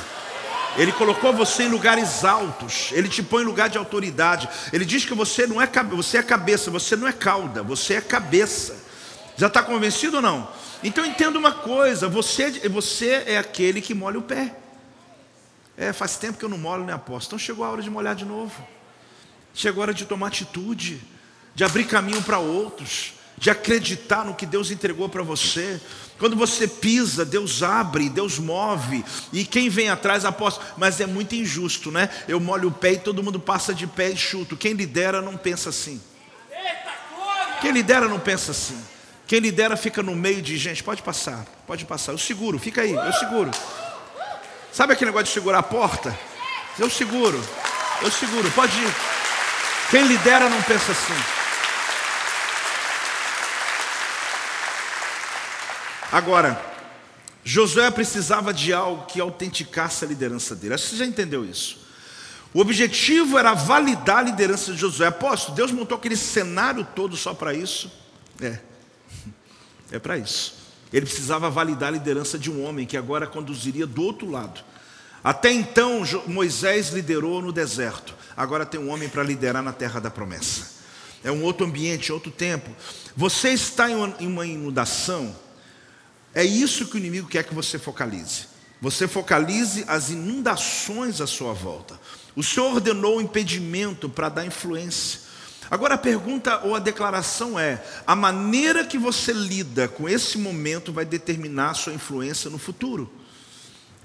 A: Ele colocou você em lugares altos. Ele te põe em lugar de autoridade. Ele diz que você não é você é cabeça, você não é cauda, você é cabeça. Já está convencido ou não? Então entenda uma coisa: você, você é aquele que molha o pé. É, faz tempo que eu não molho, né, apóstolo? Então chegou a hora de molhar de novo. Chegou a hora de tomar atitude, de abrir caminho para outros, de acreditar no que Deus entregou para você. Quando você pisa, Deus abre, Deus move, e quem vem atrás aposta, mas é muito injusto, né? Eu molho o pé e todo mundo passa de pé e chuto. Quem lidera não pensa assim. Quem lidera não pensa assim. Quem lidera fica no meio de gente. Pode passar, pode passar. Eu seguro, fica aí, eu seguro. Sabe aquele negócio de segurar a porta? Eu seguro, eu seguro, pode ir. Quem lidera não pensa assim. Agora, Josué precisava de algo que autenticasse a liderança dele. Acho que você já entendeu isso. O objetivo era validar a liderança de Josué. Apóstolo, Deus montou aquele cenário todo só para isso? É, é para isso. Ele precisava validar a liderança de um homem que agora conduziria do outro lado. Até então, Moisés liderou no deserto. Agora tem um homem para liderar na terra da promessa. É um outro ambiente, outro tempo. Você está em uma inundação é isso que o inimigo quer que você focalize. Você focalize as inundações à sua volta. O Senhor ordenou o impedimento para dar influência. Agora a pergunta ou a declaração é: a maneira que você lida com esse momento vai determinar a sua influência no futuro.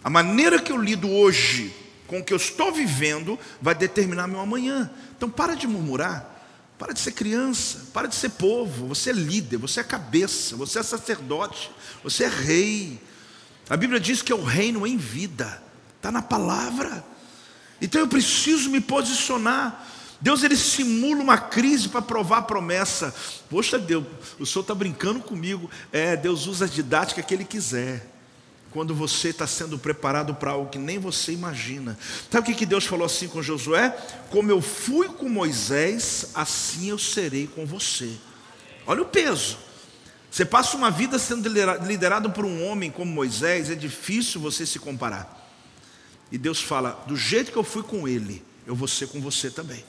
A: A maneira que eu lido hoje com o que eu estou vivendo vai determinar meu amanhã. Então para de murmurar. Para de ser criança, para de ser povo, você é líder, você é cabeça, você é sacerdote, você é rei. A Bíblia diz que é o reino em vida, está na palavra. Então eu preciso me posicionar. Deus ele simula uma crise para provar a promessa. Poxa Deus, o senhor está brincando comigo. É, Deus usa a didática que ele quiser quando você está sendo preparado para algo que nem você imagina. Sabe o que Deus falou assim com Josué? Como eu fui com Moisés, assim eu serei com você. Olha o peso. Você passa uma vida sendo liderado por um homem como Moisés, é difícil você se comparar. E Deus fala: do jeito que eu fui com ele, eu vou ser com você também.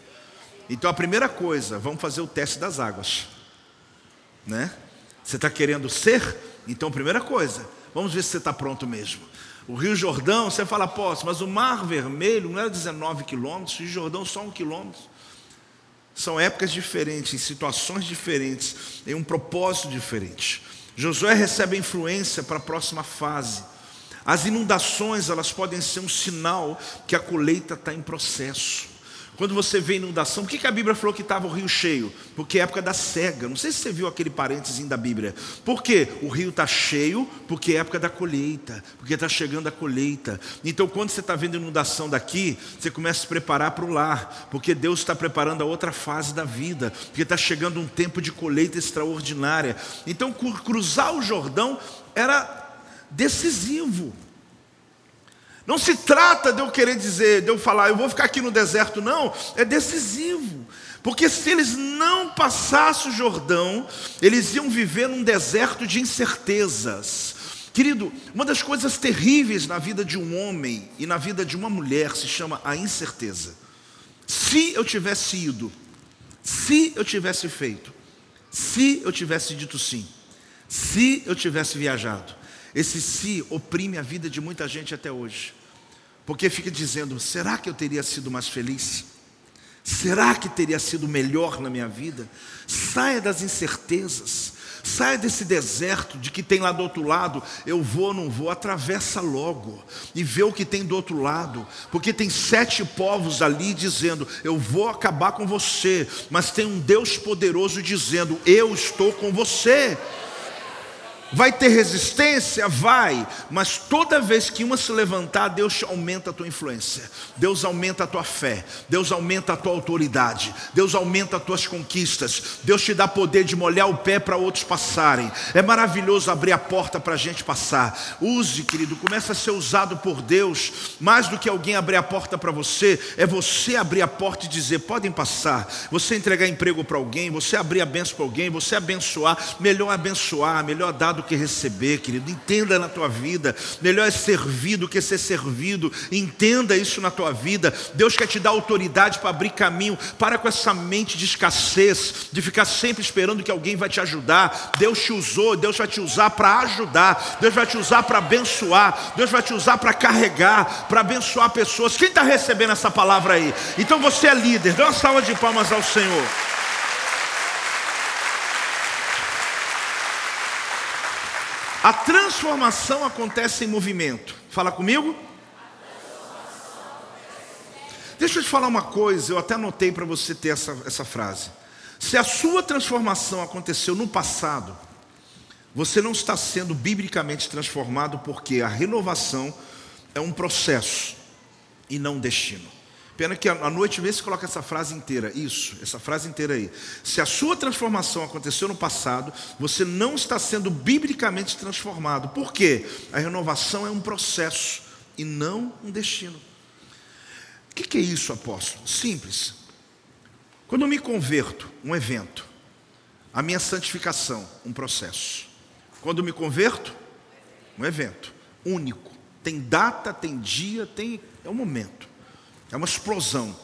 A: Então a primeira coisa, vamos fazer o teste das águas, né? Você está querendo ser? Então, primeira coisa, Vamos ver se você está pronto mesmo. O Rio Jordão, você fala, posso, mas o Mar Vermelho não era 19 quilômetros, o Rio Jordão só um quilômetro. São épocas diferentes, em situações diferentes, em um propósito diferente. Josué recebe a influência para a próxima fase. As inundações, elas podem ser um sinal que a colheita está em processo. Quando você vê inundação, por que, que a Bíblia falou que estava o rio cheio? Porque é época da cega. Não sei se você viu aquele parênteses da Bíblia. Por quê? O rio está cheio porque é época da colheita, porque está chegando a colheita. Então, quando você está vendo inundação daqui, você começa a se preparar para o lar, porque Deus está preparando a outra fase da vida, porque está chegando um tempo de colheita extraordinária. Então, cruzar o Jordão era decisivo. Não se trata de eu querer dizer, de eu falar, eu vou ficar aqui no deserto, não, é decisivo. Porque se eles não passassem o Jordão, eles iam viver num deserto de incertezas. Querido, uma das coisas terríveis na vida de um homem e na vida de uma mulher se chama a incerteza. Se eu tivesse ido, se eu tivesse feito, se eu tivesse dito sim, se eu tivesse viajado, esse se oprime a vida de muita gente até hoje. Porque fica dizendo: será que eu teria sido mais feliz? Será que teria sido melhor na minha vida? Saia das incertezas, saia desse deserto de que tem lá do outro lado, eu vou ou não vou, atravessa logo e vê o que tem do outro lado, porque tem sete povos ali dizendo: Eu vou acabar com você, mas tem um Deus poderoso dizendo: Eu estou com você. Vai ter resistência? Vai, mas toda vez que uma se levantar, Deus aumenta a tua influência, Deus aumenta a tua fé, Deus aumenta a tua autoridade, Deus aumenta as tuas conquistas, Deus te dá poder de molhar o pé para outros passarem. É maravilhoso abrir a porta para a gente passar. Use, querido, começa a ser usado por Deus, mais do que alguém abrir a porta para você, é você abrir a porta e dizer: podem passar. Você entregar emprego para alguém, você abrir a benção para alguém, você abençoar, melhor abençoar, melhor dar do que receber, querido. Entenda na tua vida. Melhor é servir do que ser servido. Entenda isso na tua vida. Deus quer te dar autoridade para abrir caminho. Para com essa mente de escassez, de ficar sempre esperando que alguém vai te ajudar. Deus te usou, Deus vai te usar para ajudar. Deus vai te usar para abençoar. Deus vai te usar para carregar, para abençoar pessoas. Quem está recebendo essa palavra aí? Então você é líder. Dê uma salva de palmas ao Senhor. A transformação acontece em movimento. Fala comigo. Deixa eu te falar uma coisa, eu até anotei para você ter essa, essa frase. Se a sua transformação aconteceu no passado, você não está sendo biblicamente transformado porque a renovação é um processo e não um destino. Pena que à noite vê se coloca essa frase inteira. Isso, essa frase inteira aí. Se a sua transformação aconteceu no passado, você não está sendo biblicamente transformado. Por quê? A renovação é um processo e não um destino. O que é isso, apóstolo? Simples. Quando eu me converto, um evento. A minha santificação, um processo. Quando eu me converto, um evento único. Tem data, tem dia, tem é um momento. É uma explosão.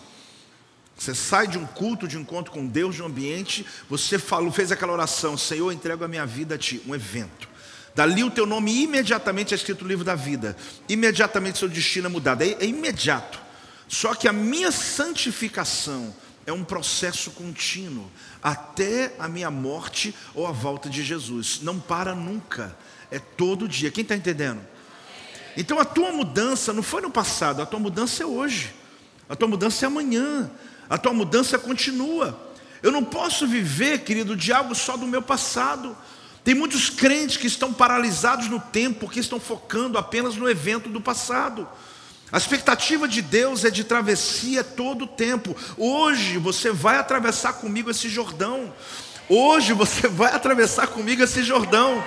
A: Você sai de um culto, de um encontro com Deus, de um ambiente, você falou, fez aquela oração, Senhor, entrego a minha vida a Ti, um evento. Dali o teu nome imediatamente é escrito no livro da vida. Imediatamente seu destino é mudado. É, é imediato. Só que a minha santificação é um processo contínuo até a minha morte ou a volta de Jesus. Não para nunca. É todo dia. Quem está entendendo? Então a tua mudança não foi no passado, a tua mudança é hoje. A tua mudança é amanhã. A tua mudança continua. Eu não posso viver, querido, de algo só do meu passado. Tem muitos crentes que estão paralisados no tempo, porque estão focando apenas no evento do passado. A expectativa de Deus é de travessia todo o tempo. Hoje você vai atravessar comigo esse Jordão. Hoje você vai atravessar comigo esse Jordão.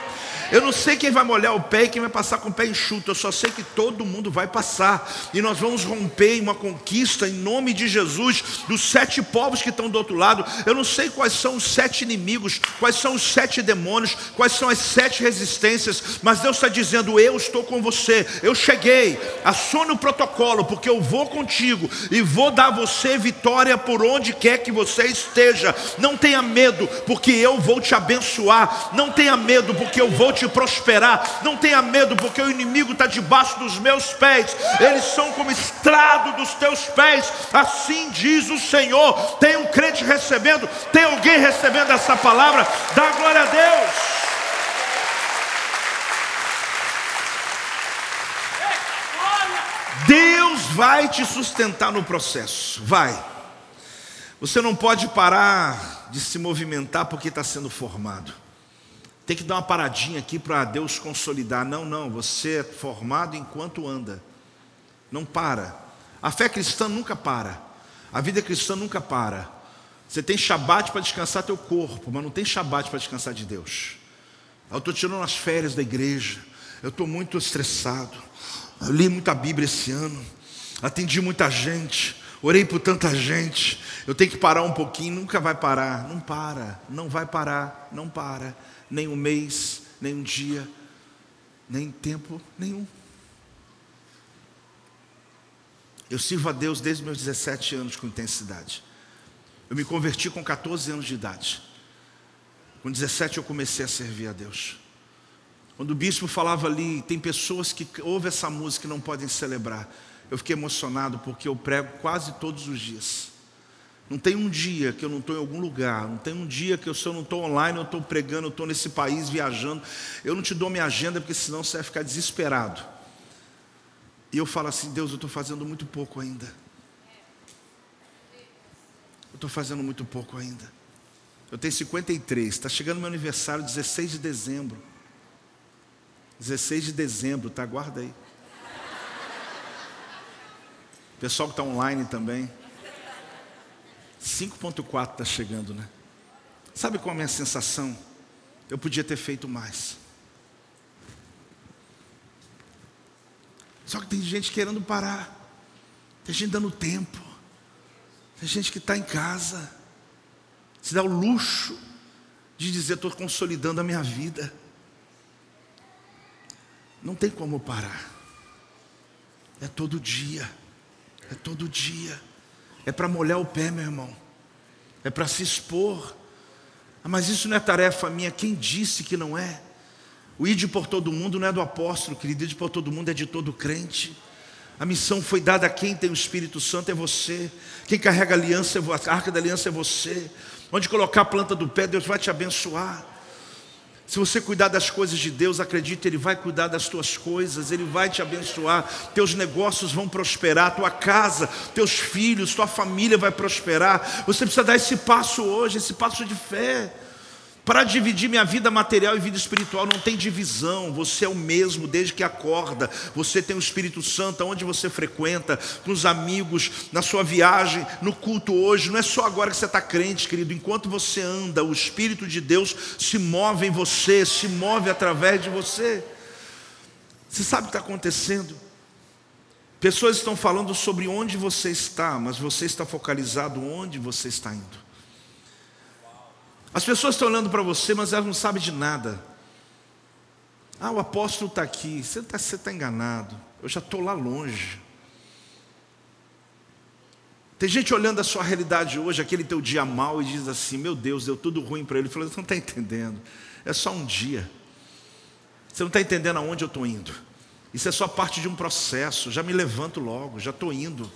A: Eu não sei quem vai molhar o pé e quem vai passar com o pé enxuto. Eu só sei que todo mundo vai passar. E nós vamos romper uma conquista em nome de Jesus dos sete povos que estão do outro lado. Eu não sei quais são os sete inimigos, quais são os sete demônios, quais são as sete resistências. Mas Deus está dizendo: Eu estou com você. Eu cheguei. Assone o protocolo, porque eu vou contigo e vou dar a você vitória por onde quer que você esteja. Não tenha medo, porque eu vou te abençoar. Não tenha medo, porque eu vou te prosperar. Não tenha medo, porque o inimigo está debaixo dos meus pés. Eles são como estrado dos teus pés. Assim diz o Senhor. Tem um crente recebendo, tem alguém recebendo essa palavra. Dá glória a Deus. Deus vai te sustentar no processo. Vai. Você não pode parar de se movimentar porque está sendo formado tem que dar uma paradinha aqui para Deus consolidar. Não, não, você é formado enquanto anda. Não para. A fé cristã nunca para. A vida cristã nunca para. Você tem shabat para descansar teu corpo, mas não tem shabat para descansar de Deus. Eu estou tirando as férias da igreja. Eu estou muito estressado. Eu li muita Bíblia esse ano. Atendi muita gente. Orei por tanta gente. Eu tenho que parar um pouquinho. Nunca vai parar. Não para. Não vai parar. Não para nem um mês, nem um dia, nem tempo nenhum. Eu sirvo a Deus desde meus 17 anos com intensidade. Eu me converti com 14 anos de idade. Com 17 eu comecei a servir a Deus. Quando o bispo falava ali, tem pessoas que ouvem essa música e não podem celebrar. Eu fiquei emocionado porque eu prego quase todos os dias. Não tem um dia que eu não estou em algum lugar, não tem um dia que eu, se eu não estou online, eu estou pregando, eu estou nesse país viajando. Eu não te dou minha agenda, porque senão você vai ficar desesperado. E eu falo assim: Deus, eu estou fazendo muito pouco ainda. Eu estou fazendo muito pouco ainda. Eu tenho 53, está chegando meu aniversário, 16 de dezembro. 16 de dezembro, tá? Guarda aí. Pessoal que está online também. 5.4 está chegando, né? Sabe qual é a minha sensação? Eu podia ter feito mais. Só que tem gente querendo parar. Tem gente dando tempo. Tem gente que está em casa. Se dá o luxo de dizer: estou consolidando a minha vida. Não tem como parar. É todo dia. É todo dia é para molhar o pé, meu irmão, é para se expor. Ah, mas isso não é tarefa minha, quem disse que não é? O ide por todo mundo não é do apóstolo, querido, ide por todo mundo é de todo crente. A missão foi dada a quem tem o Espírito Santo é você. Quem carrega a aliança, a arca da aliança é você. Onde colocar a planta do pé, Deus vai te abençoar. Se você cuidar das coisas de Deus, acredite, Ele vai cuidar das tuas coisas, Ele vai te abençoar, teus negócios vão prosperar, tua casa, teus filhos, tua família vai prosperar. Você precisa dar esse passo hoje, esse passo de fé. Para dividir minha vida material e vida espiritual não tem divisão, você é o mesmo desde que acorda. Você tem o Espírito Santo onde você frequenta, com os amigos, na sua viagem, no culto hoje. Não é só agora que você está crente, querido. Enquanto você anda, o Espírito de Deus se move em você, se move através de você. Você sabe o que está acontecendo? Pessoas estão falando sobre onde você está, mas você está focalizado onde você está indo. As pessoas estão olhando para você, mas elas não sabem de nada. Ah, o apóstolo está aqui. Você está tá enganado. Eu já estou lá longe. Tem gente olhando a sua realidade hoje, aquele teu dia mal, e diz assim: Meu Deus, deu tudo ruim para ele. Ele falou: Você não está entendendo. É só um dia. Você não está entendendo aonde eu estou indo. Isso é só parte de um processo. Já me levanto logo, já estou indo.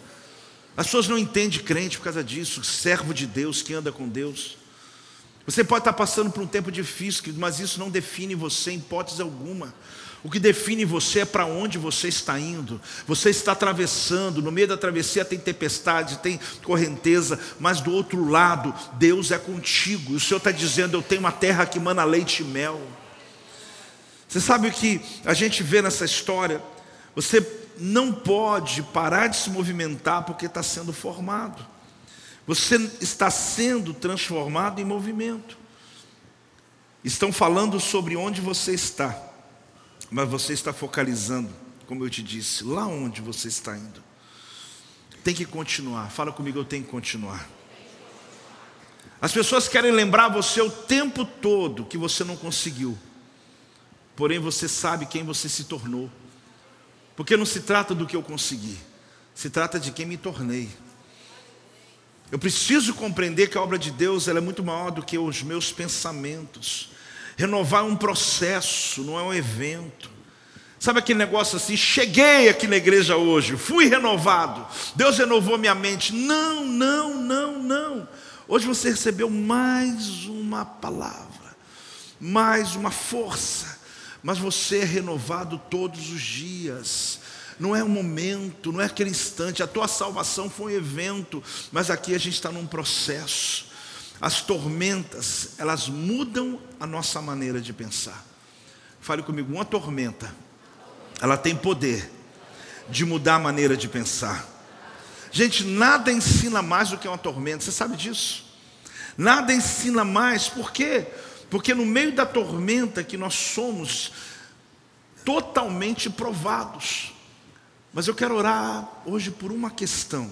A: As pessoas não entendem crente por causa disso, servo de Deus que anda com Deus. Você pode estar passando por um tempo difícil, mas isso não define você em hipótese alguma. O que define você é para onde você está indo. Você está atravessando, no meio da travessia tem tempestade, tem correnteza, mas do outro lado, Deus é contigo. E o Senhor está dizendo: Eu tenho uma terra que mana leite e mel. Você sabe o que a gente vê nessa história? Você não pode parar de se movimentar porque está sendo formado. Você está sendo transformado em movimento. Estão falando sobre onde você está, mas você está focalizando, como eu te disse, lá onde você está indo. Tem que continuar. Fala comigo, eu tenho que continuar. As pessoas querem lembrar você o tempo todo que você não conseguiu. Porém, você sabe quem você se tornou. Porque não se trata do que eu consegui, se trata de quem me tornei. Eu preciso compreender que a obra de Deus ela é muito maior do que os meus pensamentos. Renovar é um processo, não é um evento. Sabe aquele negócio assim? Cheguei aqui na igreja hoje, fui renovado, Deus renovou minha mente. Não, não, não, não. Hoje você recebeu mais uma palavra, mais uma força, mas você é renovado todos os dias não é um momento, não é aquele instante. A tua salvação foi um evento, mas aqui a gente está num processo. As tormentas, elas mudam a nossa maneira de pensar. Fale comigo, uma tormenta, ela tem poder de mudar a maneira de pensar. Gente, nada ensina mais do que uma tormenta, você sabe disso? Nada ensina mais, por quê? Porque no meio da tormenta que nós somos totalmente provados. Mas eu quero orar hoje por uma questão.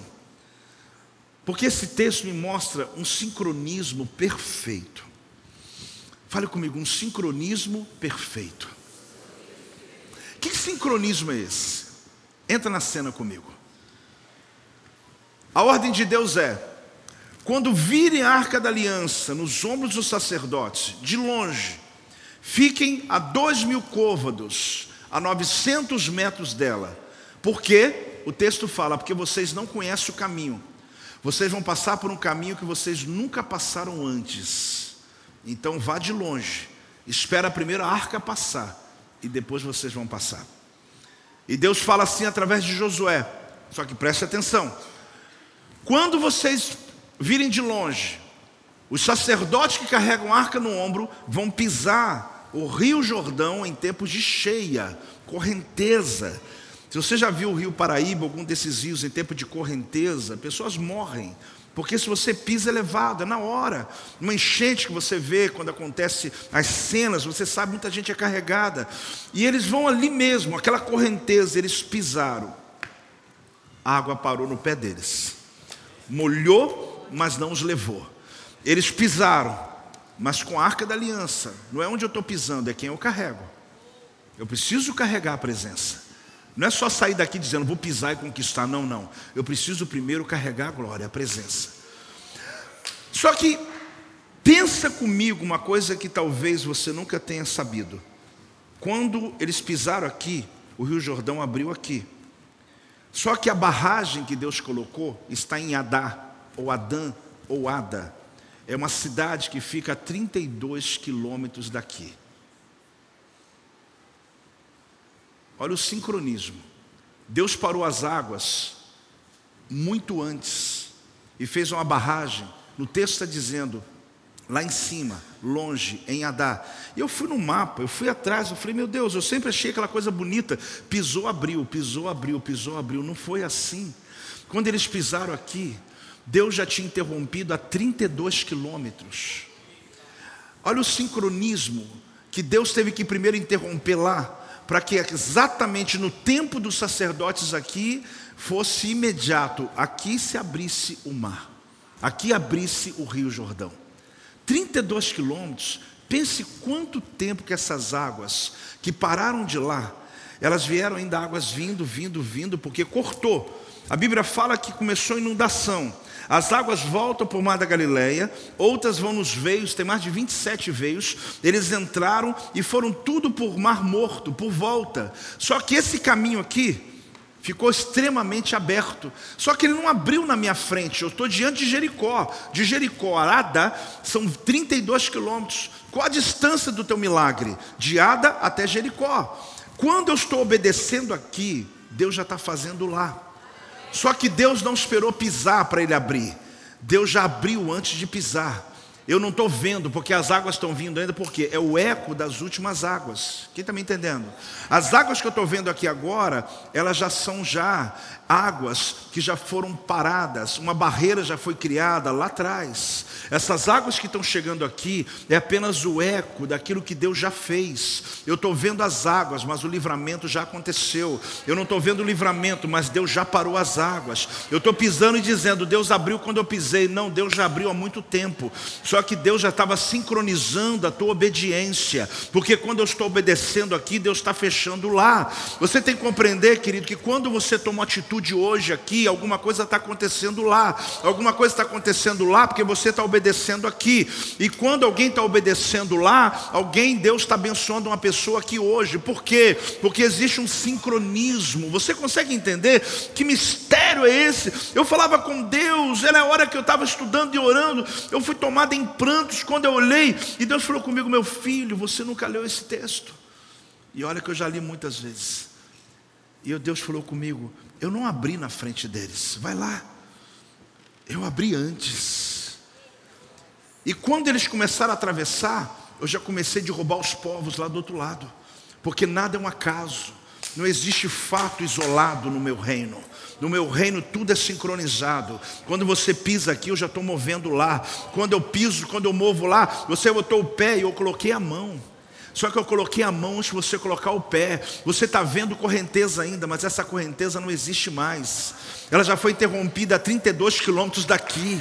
A: Porque esse texto me mostra um sincronismo perfeito. Fale comigo, um sincronismo perfeito. Que sincronismo é esse? Entra na cena comigo. A ordem de Deus é: quando virem a arca da aliança nos ombros dos sacerdotes, de longe, fiquem a dois mil côvados, a 900 metros dela porque o texto fala, porque vocês não conhecem o caminho. Vocês vão passar por um caminho que vocês nunca passaram antes. Então vá de longe. Espera a primeira arca passar e depois vocês vão passar. E Deus fala assim através de Josué. Só que preste atenção. Quando vocês virem de longe, os sacerdotes que carregam a arca no ombro vão pisar o Rio Jordão em tempos de cheia, correnteza. Se você já viu o rio Paraíba, algum desses rios em tempo de correnteza, pessoas morrem. Porque se você pisa elevado, é na hora. Uma enchente que você vê quando acontece as cenas, você sabe muita gente é carregada. E eles vão ali mesmo, aquela correnteza, eles pisaram. A água parou no pé deles. Molhou, mas não os levou. Eles pisaram, mas com a arca da aliança. Não é onde eu estou pisando, é quem eu carrego. Eu preciso carregar a presença. Não é só sair daqui dizendo, vou pisar e conquistar. Não, não. Eu preciso primeiro carregar a glória, a presença. Só que, pensa comigo uma coisa que talvez você nunca tenha sabido. Quando eles pisaram aqui, o Rio Jordão abriu aqui. Só que a barragem que Deus colocou está em Adá, ou Adã, ou Ada. É uma cidade que fica a 32 quilômetros daqui. Olha o sincronismo. Deus parou as águas muito antes e fez uma barragem. No texto está dizendo, lá em cima, longe, em Adá. E eu fui no mapa, eu fui atrás, eu falei, meu Deus, eu sempre achei aquela coisa bonita. Pisou, abriu, pisou, abriu, pisou, abriu. Não foi assim. Quando eles pisaram aqui, Deus já tinha interrompido a 32 quilômetros. Olha o sincronismo que Deus teve que primeiro interromper lá, para que exatamente no tempo dos sacerdotes aqui fosse imediato, aqui se abrisse o mar, aqui abrisse o Rio Jordão. 32 quilômetros, pense quanto tempo que essas águas que pararam de lá, elas vieram ainda águas vindo, vindo, vindo, porque cortou. A Bíblia fala que começou a inundação. As águas voltam para o mar da Galileia, outras vão nos veios, tem mais de 27 veios. Eles entraram e foram tudo por mar morto, por volta. Só que esse caminho aqui, ficou extremamente aberto. Só que ele não abriu na minha frente. Eu estou diante de Jericó. De Jericó a Ada são 32 quilômetros. Qual a distância do teu milagre? De Ada até Jericó. Quando eu estou obedecendo aqui, Deus já está fazendo lá. Só que Deus não esperou pisar para ele abrir. Deus já abriu antes de pisar. Eu não estou vendo, porque as águas estão vindo ainda, porque é o eco das últimas águas. Quem está me entendendo? As águas que eu estou vendo aqui agora, elas já são já águas que já foram paradas, uma barreira já foi criada lá atrás. Essas águas que estão chegando aqui é apenas o eco daquilo que Deus já fez. Eu estou vendo as águas, mas o livramento já aconteceu. Eu não estou vendo o livramento, mas Deus já parou as águas. Eu estou pisando e dizendo, Deus abriu quando eu pisei. Não, Deus já abriu há muito tempo. Só que Deus já estava sincronizando a tua obediência, porque quando eu estou obedecendo aqui, Deus está fechando lá. Você tem que compreender, querido, que quando você toma atitude atitude hoje aqui, alguma coisa está acontecendo lá, alguma coisa está acontecendo lá porque você está obedecendo aqui. E quando alguém está obedecendo lá, alguém, Deus está abençoando uma pessoa aqui hoje. Por quê? Porque existe um sincronismo. Você consegue entender que mistério é esse? Eu falava com Deus, era a hora que eu estava estudando e orando, eu fui tomado em prantos quando eu olhei, e Deus falou comigo, meu filho, você nunca leu esse texto. E olha que eu já li muitas vezes. E Deus falou comigo: eu não abri na frente deles, vai lá. Eu abri antes. E quando eles começaram a atravessar, eu já comecei a derrubar os povos lá do outro lado, porque nada é um acaso, não existe fato isolado no meu reino. No meu reino tudo é sincronizado. Quando você pisa aqui, eu já estou movendo lá. Quando eu piso, quando eu movo lá, você botou o pé e eu coloquei a mão. Só que eu coloquei a mão antes de você colocar o pé. Você está vendo correnteza ainda, mas essa correnteza não existe mais. Ela já foi interrompida a 32 quilômetros daqui.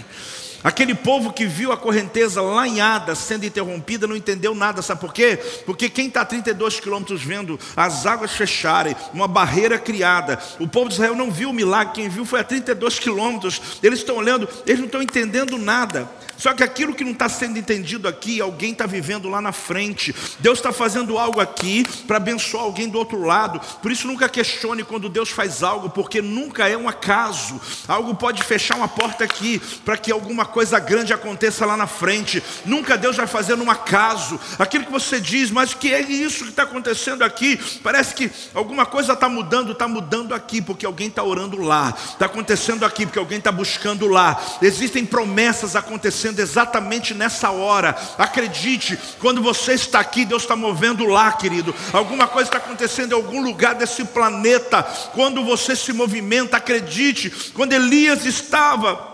A: Aquele povo que viu a correnteza lanhada sendo interrompida não entendeu nada, sabe por quê? Porque quem está a 32 quilômetros vendo as águas fecharem, uma barreira criada, o povo de Israel não viu o milagre, quem viu foi a 32 quilômetros, eles estão olhando, eles não estão entendendo nada. Só que aquilo que não está sendo entendido aqui, alguém está vivendo lá na frente. Deus está fazendo algo aqui para abençoar alguém do outro lado. Por isso nunca questione quando Deus faz algo, porque nunca é um acaso. Algo pode fechar uma porta aqui para que alguma coisa grande aconteça lá na frente. Nunca Deus vai fazer num acaso. Aquilo que você diz, mas que é isso que está acontecendo aqui? Parece que alguma coisa está mudando, está mudando aqui, porque alguém está orando lá. Está acontecendo aqui, porque alguém está buscando lá. Existem promessas acontecendo exatamente nessa hora. Acredite, quando você está aqui, Deus está movendo lá, querido. Alguma coisa está acontecendo em algum lugar desse planeta. Quando você se movimenta, acredite, quando Elias estava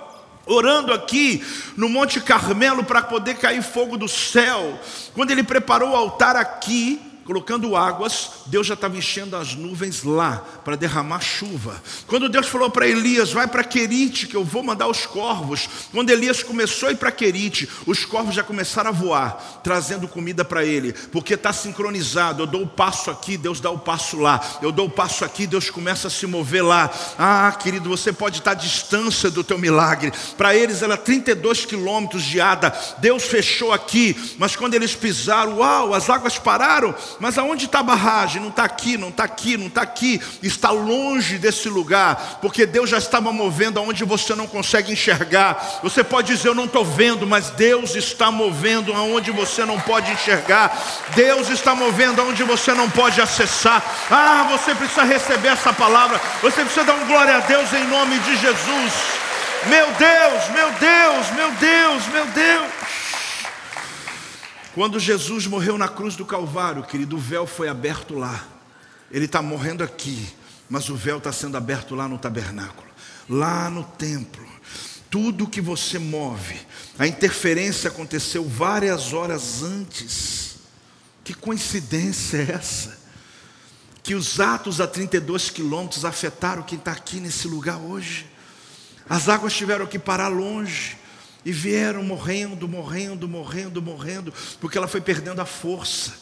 A: orando aqui no Monte Carmelo para poder cair fogo do céu, quando ele preparou o altar aqui, colocando águas, Deus já estava enchendo as nuvens lá para derramar chuva. Quando Deus falou para Elias, vai para Querite, que eu vou mandar os corvos. Quando Elias começou a ir para Querite, os corvos já começaram a voar, trazendo comida para ele, porque está sincronizado. Eu dou o passo aqui, Deus dá o passo lá. Eu dou o passo aqui, Deus começa a se mover lá. Ah, querido, você pode estar à distância do teu milagre. Para eles era 32 quilômetros de ada. Deus fechou aqui, mas quando eles pisaram, uau, as águas pararam mas aonde está a barragem? Não está aqui, não está aqui, não está aqui. Está longe desse lugar, porque Deus já estava movendo aonde você não consegue enxergar. Você pode dizer, eu não estou vendo, mas Deus está movendo aonde você não pode enxergar. Deus está movendo aonde você não pode acessar. Ah, você precisa receber essa palavra. Você precisa dar um glória a Deus em nome de Jesus. Meu Deus, meu Deus, meu Deus, meu Deus. Quando Jesus morreu na cruz do Calvário, querido, o véu foi aberto lá. Ele está morrendo aqui, mas o véu está sendo aberto lá no tabernáculo, lá no templo. Tudo que você move, a interferência aconteceu várias horas antes. Que coincidência é essa? Que os atos a 32 quilômetros afetaram quem está aqui nesse lugar hoje. As águas tiveram que parar longe. E vieram morrendo, morrendo, morrendo, morrendo, porque ela foi perdendo a força.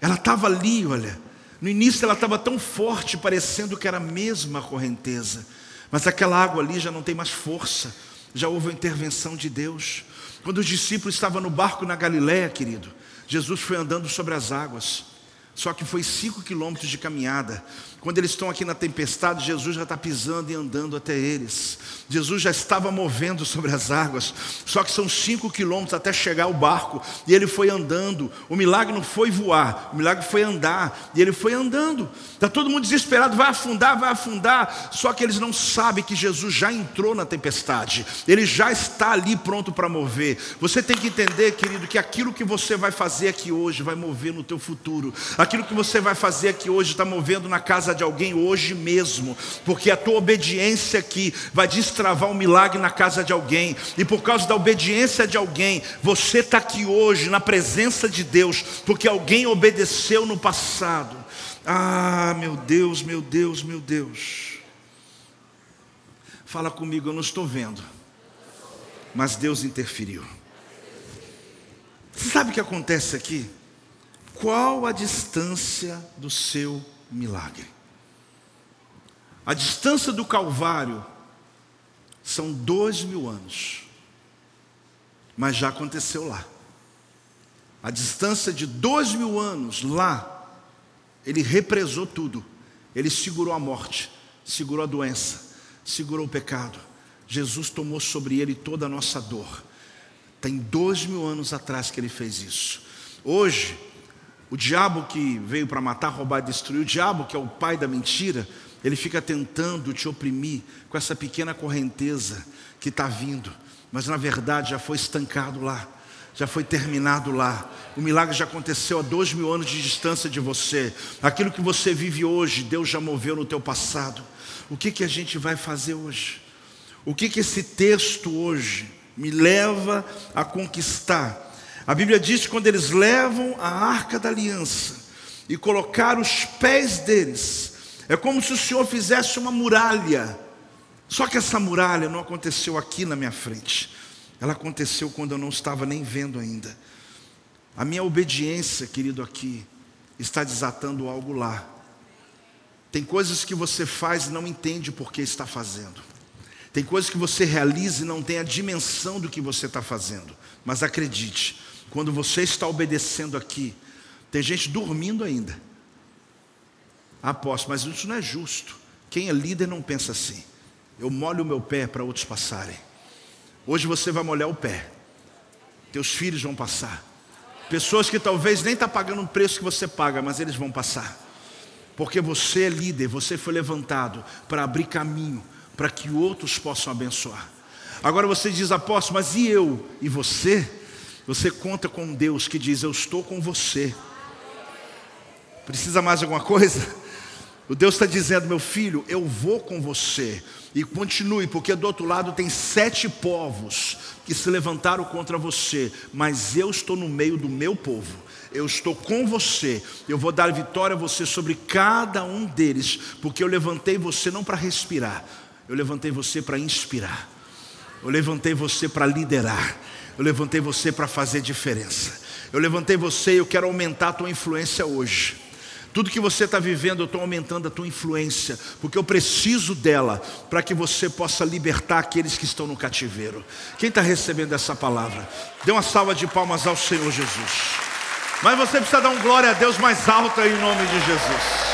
A: Ela estava ali, olha. No início ela estava tão forte, parecendo que era a mesma correnteza. Mas aquela água ali já não tem mais força. Já houve a intervenção de Deus. Quando os discípulos estavam no barco na Galiléia, querido, Jesus foi andando sobre as águas. Só que foi cinco quilômetros de caminhada. Quando eles estão aqui na tempestade, Jesus já está pisando e andando até eles. Jesus já estava movendo sobre as águas. Só que são cinco quilômetros até chegar ao barco. E ele foi andando. O milagre não foi voar, o milagre foi andar. E ele foi andando. Está todo mundo desesperado, vai afundar, vai afundar. Só que eles não sabem que Jesus já entrou na tempestade. Ele já está ali pronto para mover. Você tem que entender, querido, que aquilo que você vai fazer aqui hoje vai mover no teu futuro. Aquilo que você vai fazer aqui hoje está movendo na casa de alguém hoje mesmo, porque a tua obediência aqui vai destravar um milagre na casa de alguém, e por causa da obediência de alguém, você está aqui hoje na presença de Deus, porque alguém obedeceu no passado. Ah, meu Deus, meu Deus, meu Deus. Fala comigo, eu não estou vendo, mas Deus interferiu. Você sabe o que acontece aqui? Qual a distância do seu milagre? A distância do Calvário são dois mil anos, mas já aconteceu lá. A distância de dois mil anos lá, ele represou tudo. Ele segurou a morte, segurou a doença, segurou o pecado. Jesus tomou sobre ele toda a nossa dor. Tem dois mil anos atrás que ele fez isso. Hoje, o diabo que veio para matar, roubar destruir, o diabo que é o pai da mentira, ele fica tentando te oprimir com essa pequena correnteza que está vindo, mas na verdade já foi estancado lá, já foi terminado lá. O milagre já aconteceu a dois mil anos de distância de você. Aquilo que você vive hoje, Deus já moveu no teu passado. O que, que a gente vai fazer hoje? O que, que esse texto hoje me leva a conquistar? A Bíblia diz que quando eles levam a arca da aliança e colocaram os pés deles é como se o Senhor fizesse uma muralha. Só que essa muralha não aconteceu aqui na minha frente. Ela aconteceu quando eu não estava nem vendo ainda. A minha obediência, querido, aqui, está desatando algo lá. Tem coisas que você faz e não entende por que está fazendo. Tem coisas que você realiza e não tem a dimensão do que você está fazendo. Mas acredite, quando você está obedecendo aqui, tem gente dormindo ainda. Apóstolo, mas isso não é justo. Quem é líder não pensa assim. Eu molho o meu pé para outros passarem. Hoje você vai molhar o pé. Teus filhos vão passar. Pessoas que talvez nem estão tá pagando o preço que você paga, mas eles vão passar. Porque você é líder, você foi levantado para abrir caminho para que outros possam abençoar. Agora você diz, apóstolo, mas e eu? E você? Você conta com Deus que diz: Eu estou com você. Precisa mais alguma coisa? O Deus está dizendo, meu filho, eu vou com você. E continue, porque do outro lado tem sete povos que se levantaram contra você, mas eu estou no meio do meu povo. Eu estou com você. Eu vou dar vitória a você sobre cada um deles, porque eu levantei você não para respirar, eu levantei você para inspirar. Eu levantei você para liderar. Eu levantei você para fazer diferença. Eu levantei você e eu quero aumentar a tua influência hoje. Tudo que você está vivendo, eu estou aumentando a tua influência, porque eu preciso dela para que você possa libertar aqueles que estão no cativeiro. Quem está recebendo essa palavra? Dê uma salva de palmas ao Senhor Jesus. Mas você precisa dar um glória a Deus mais alto em nome de Jesus.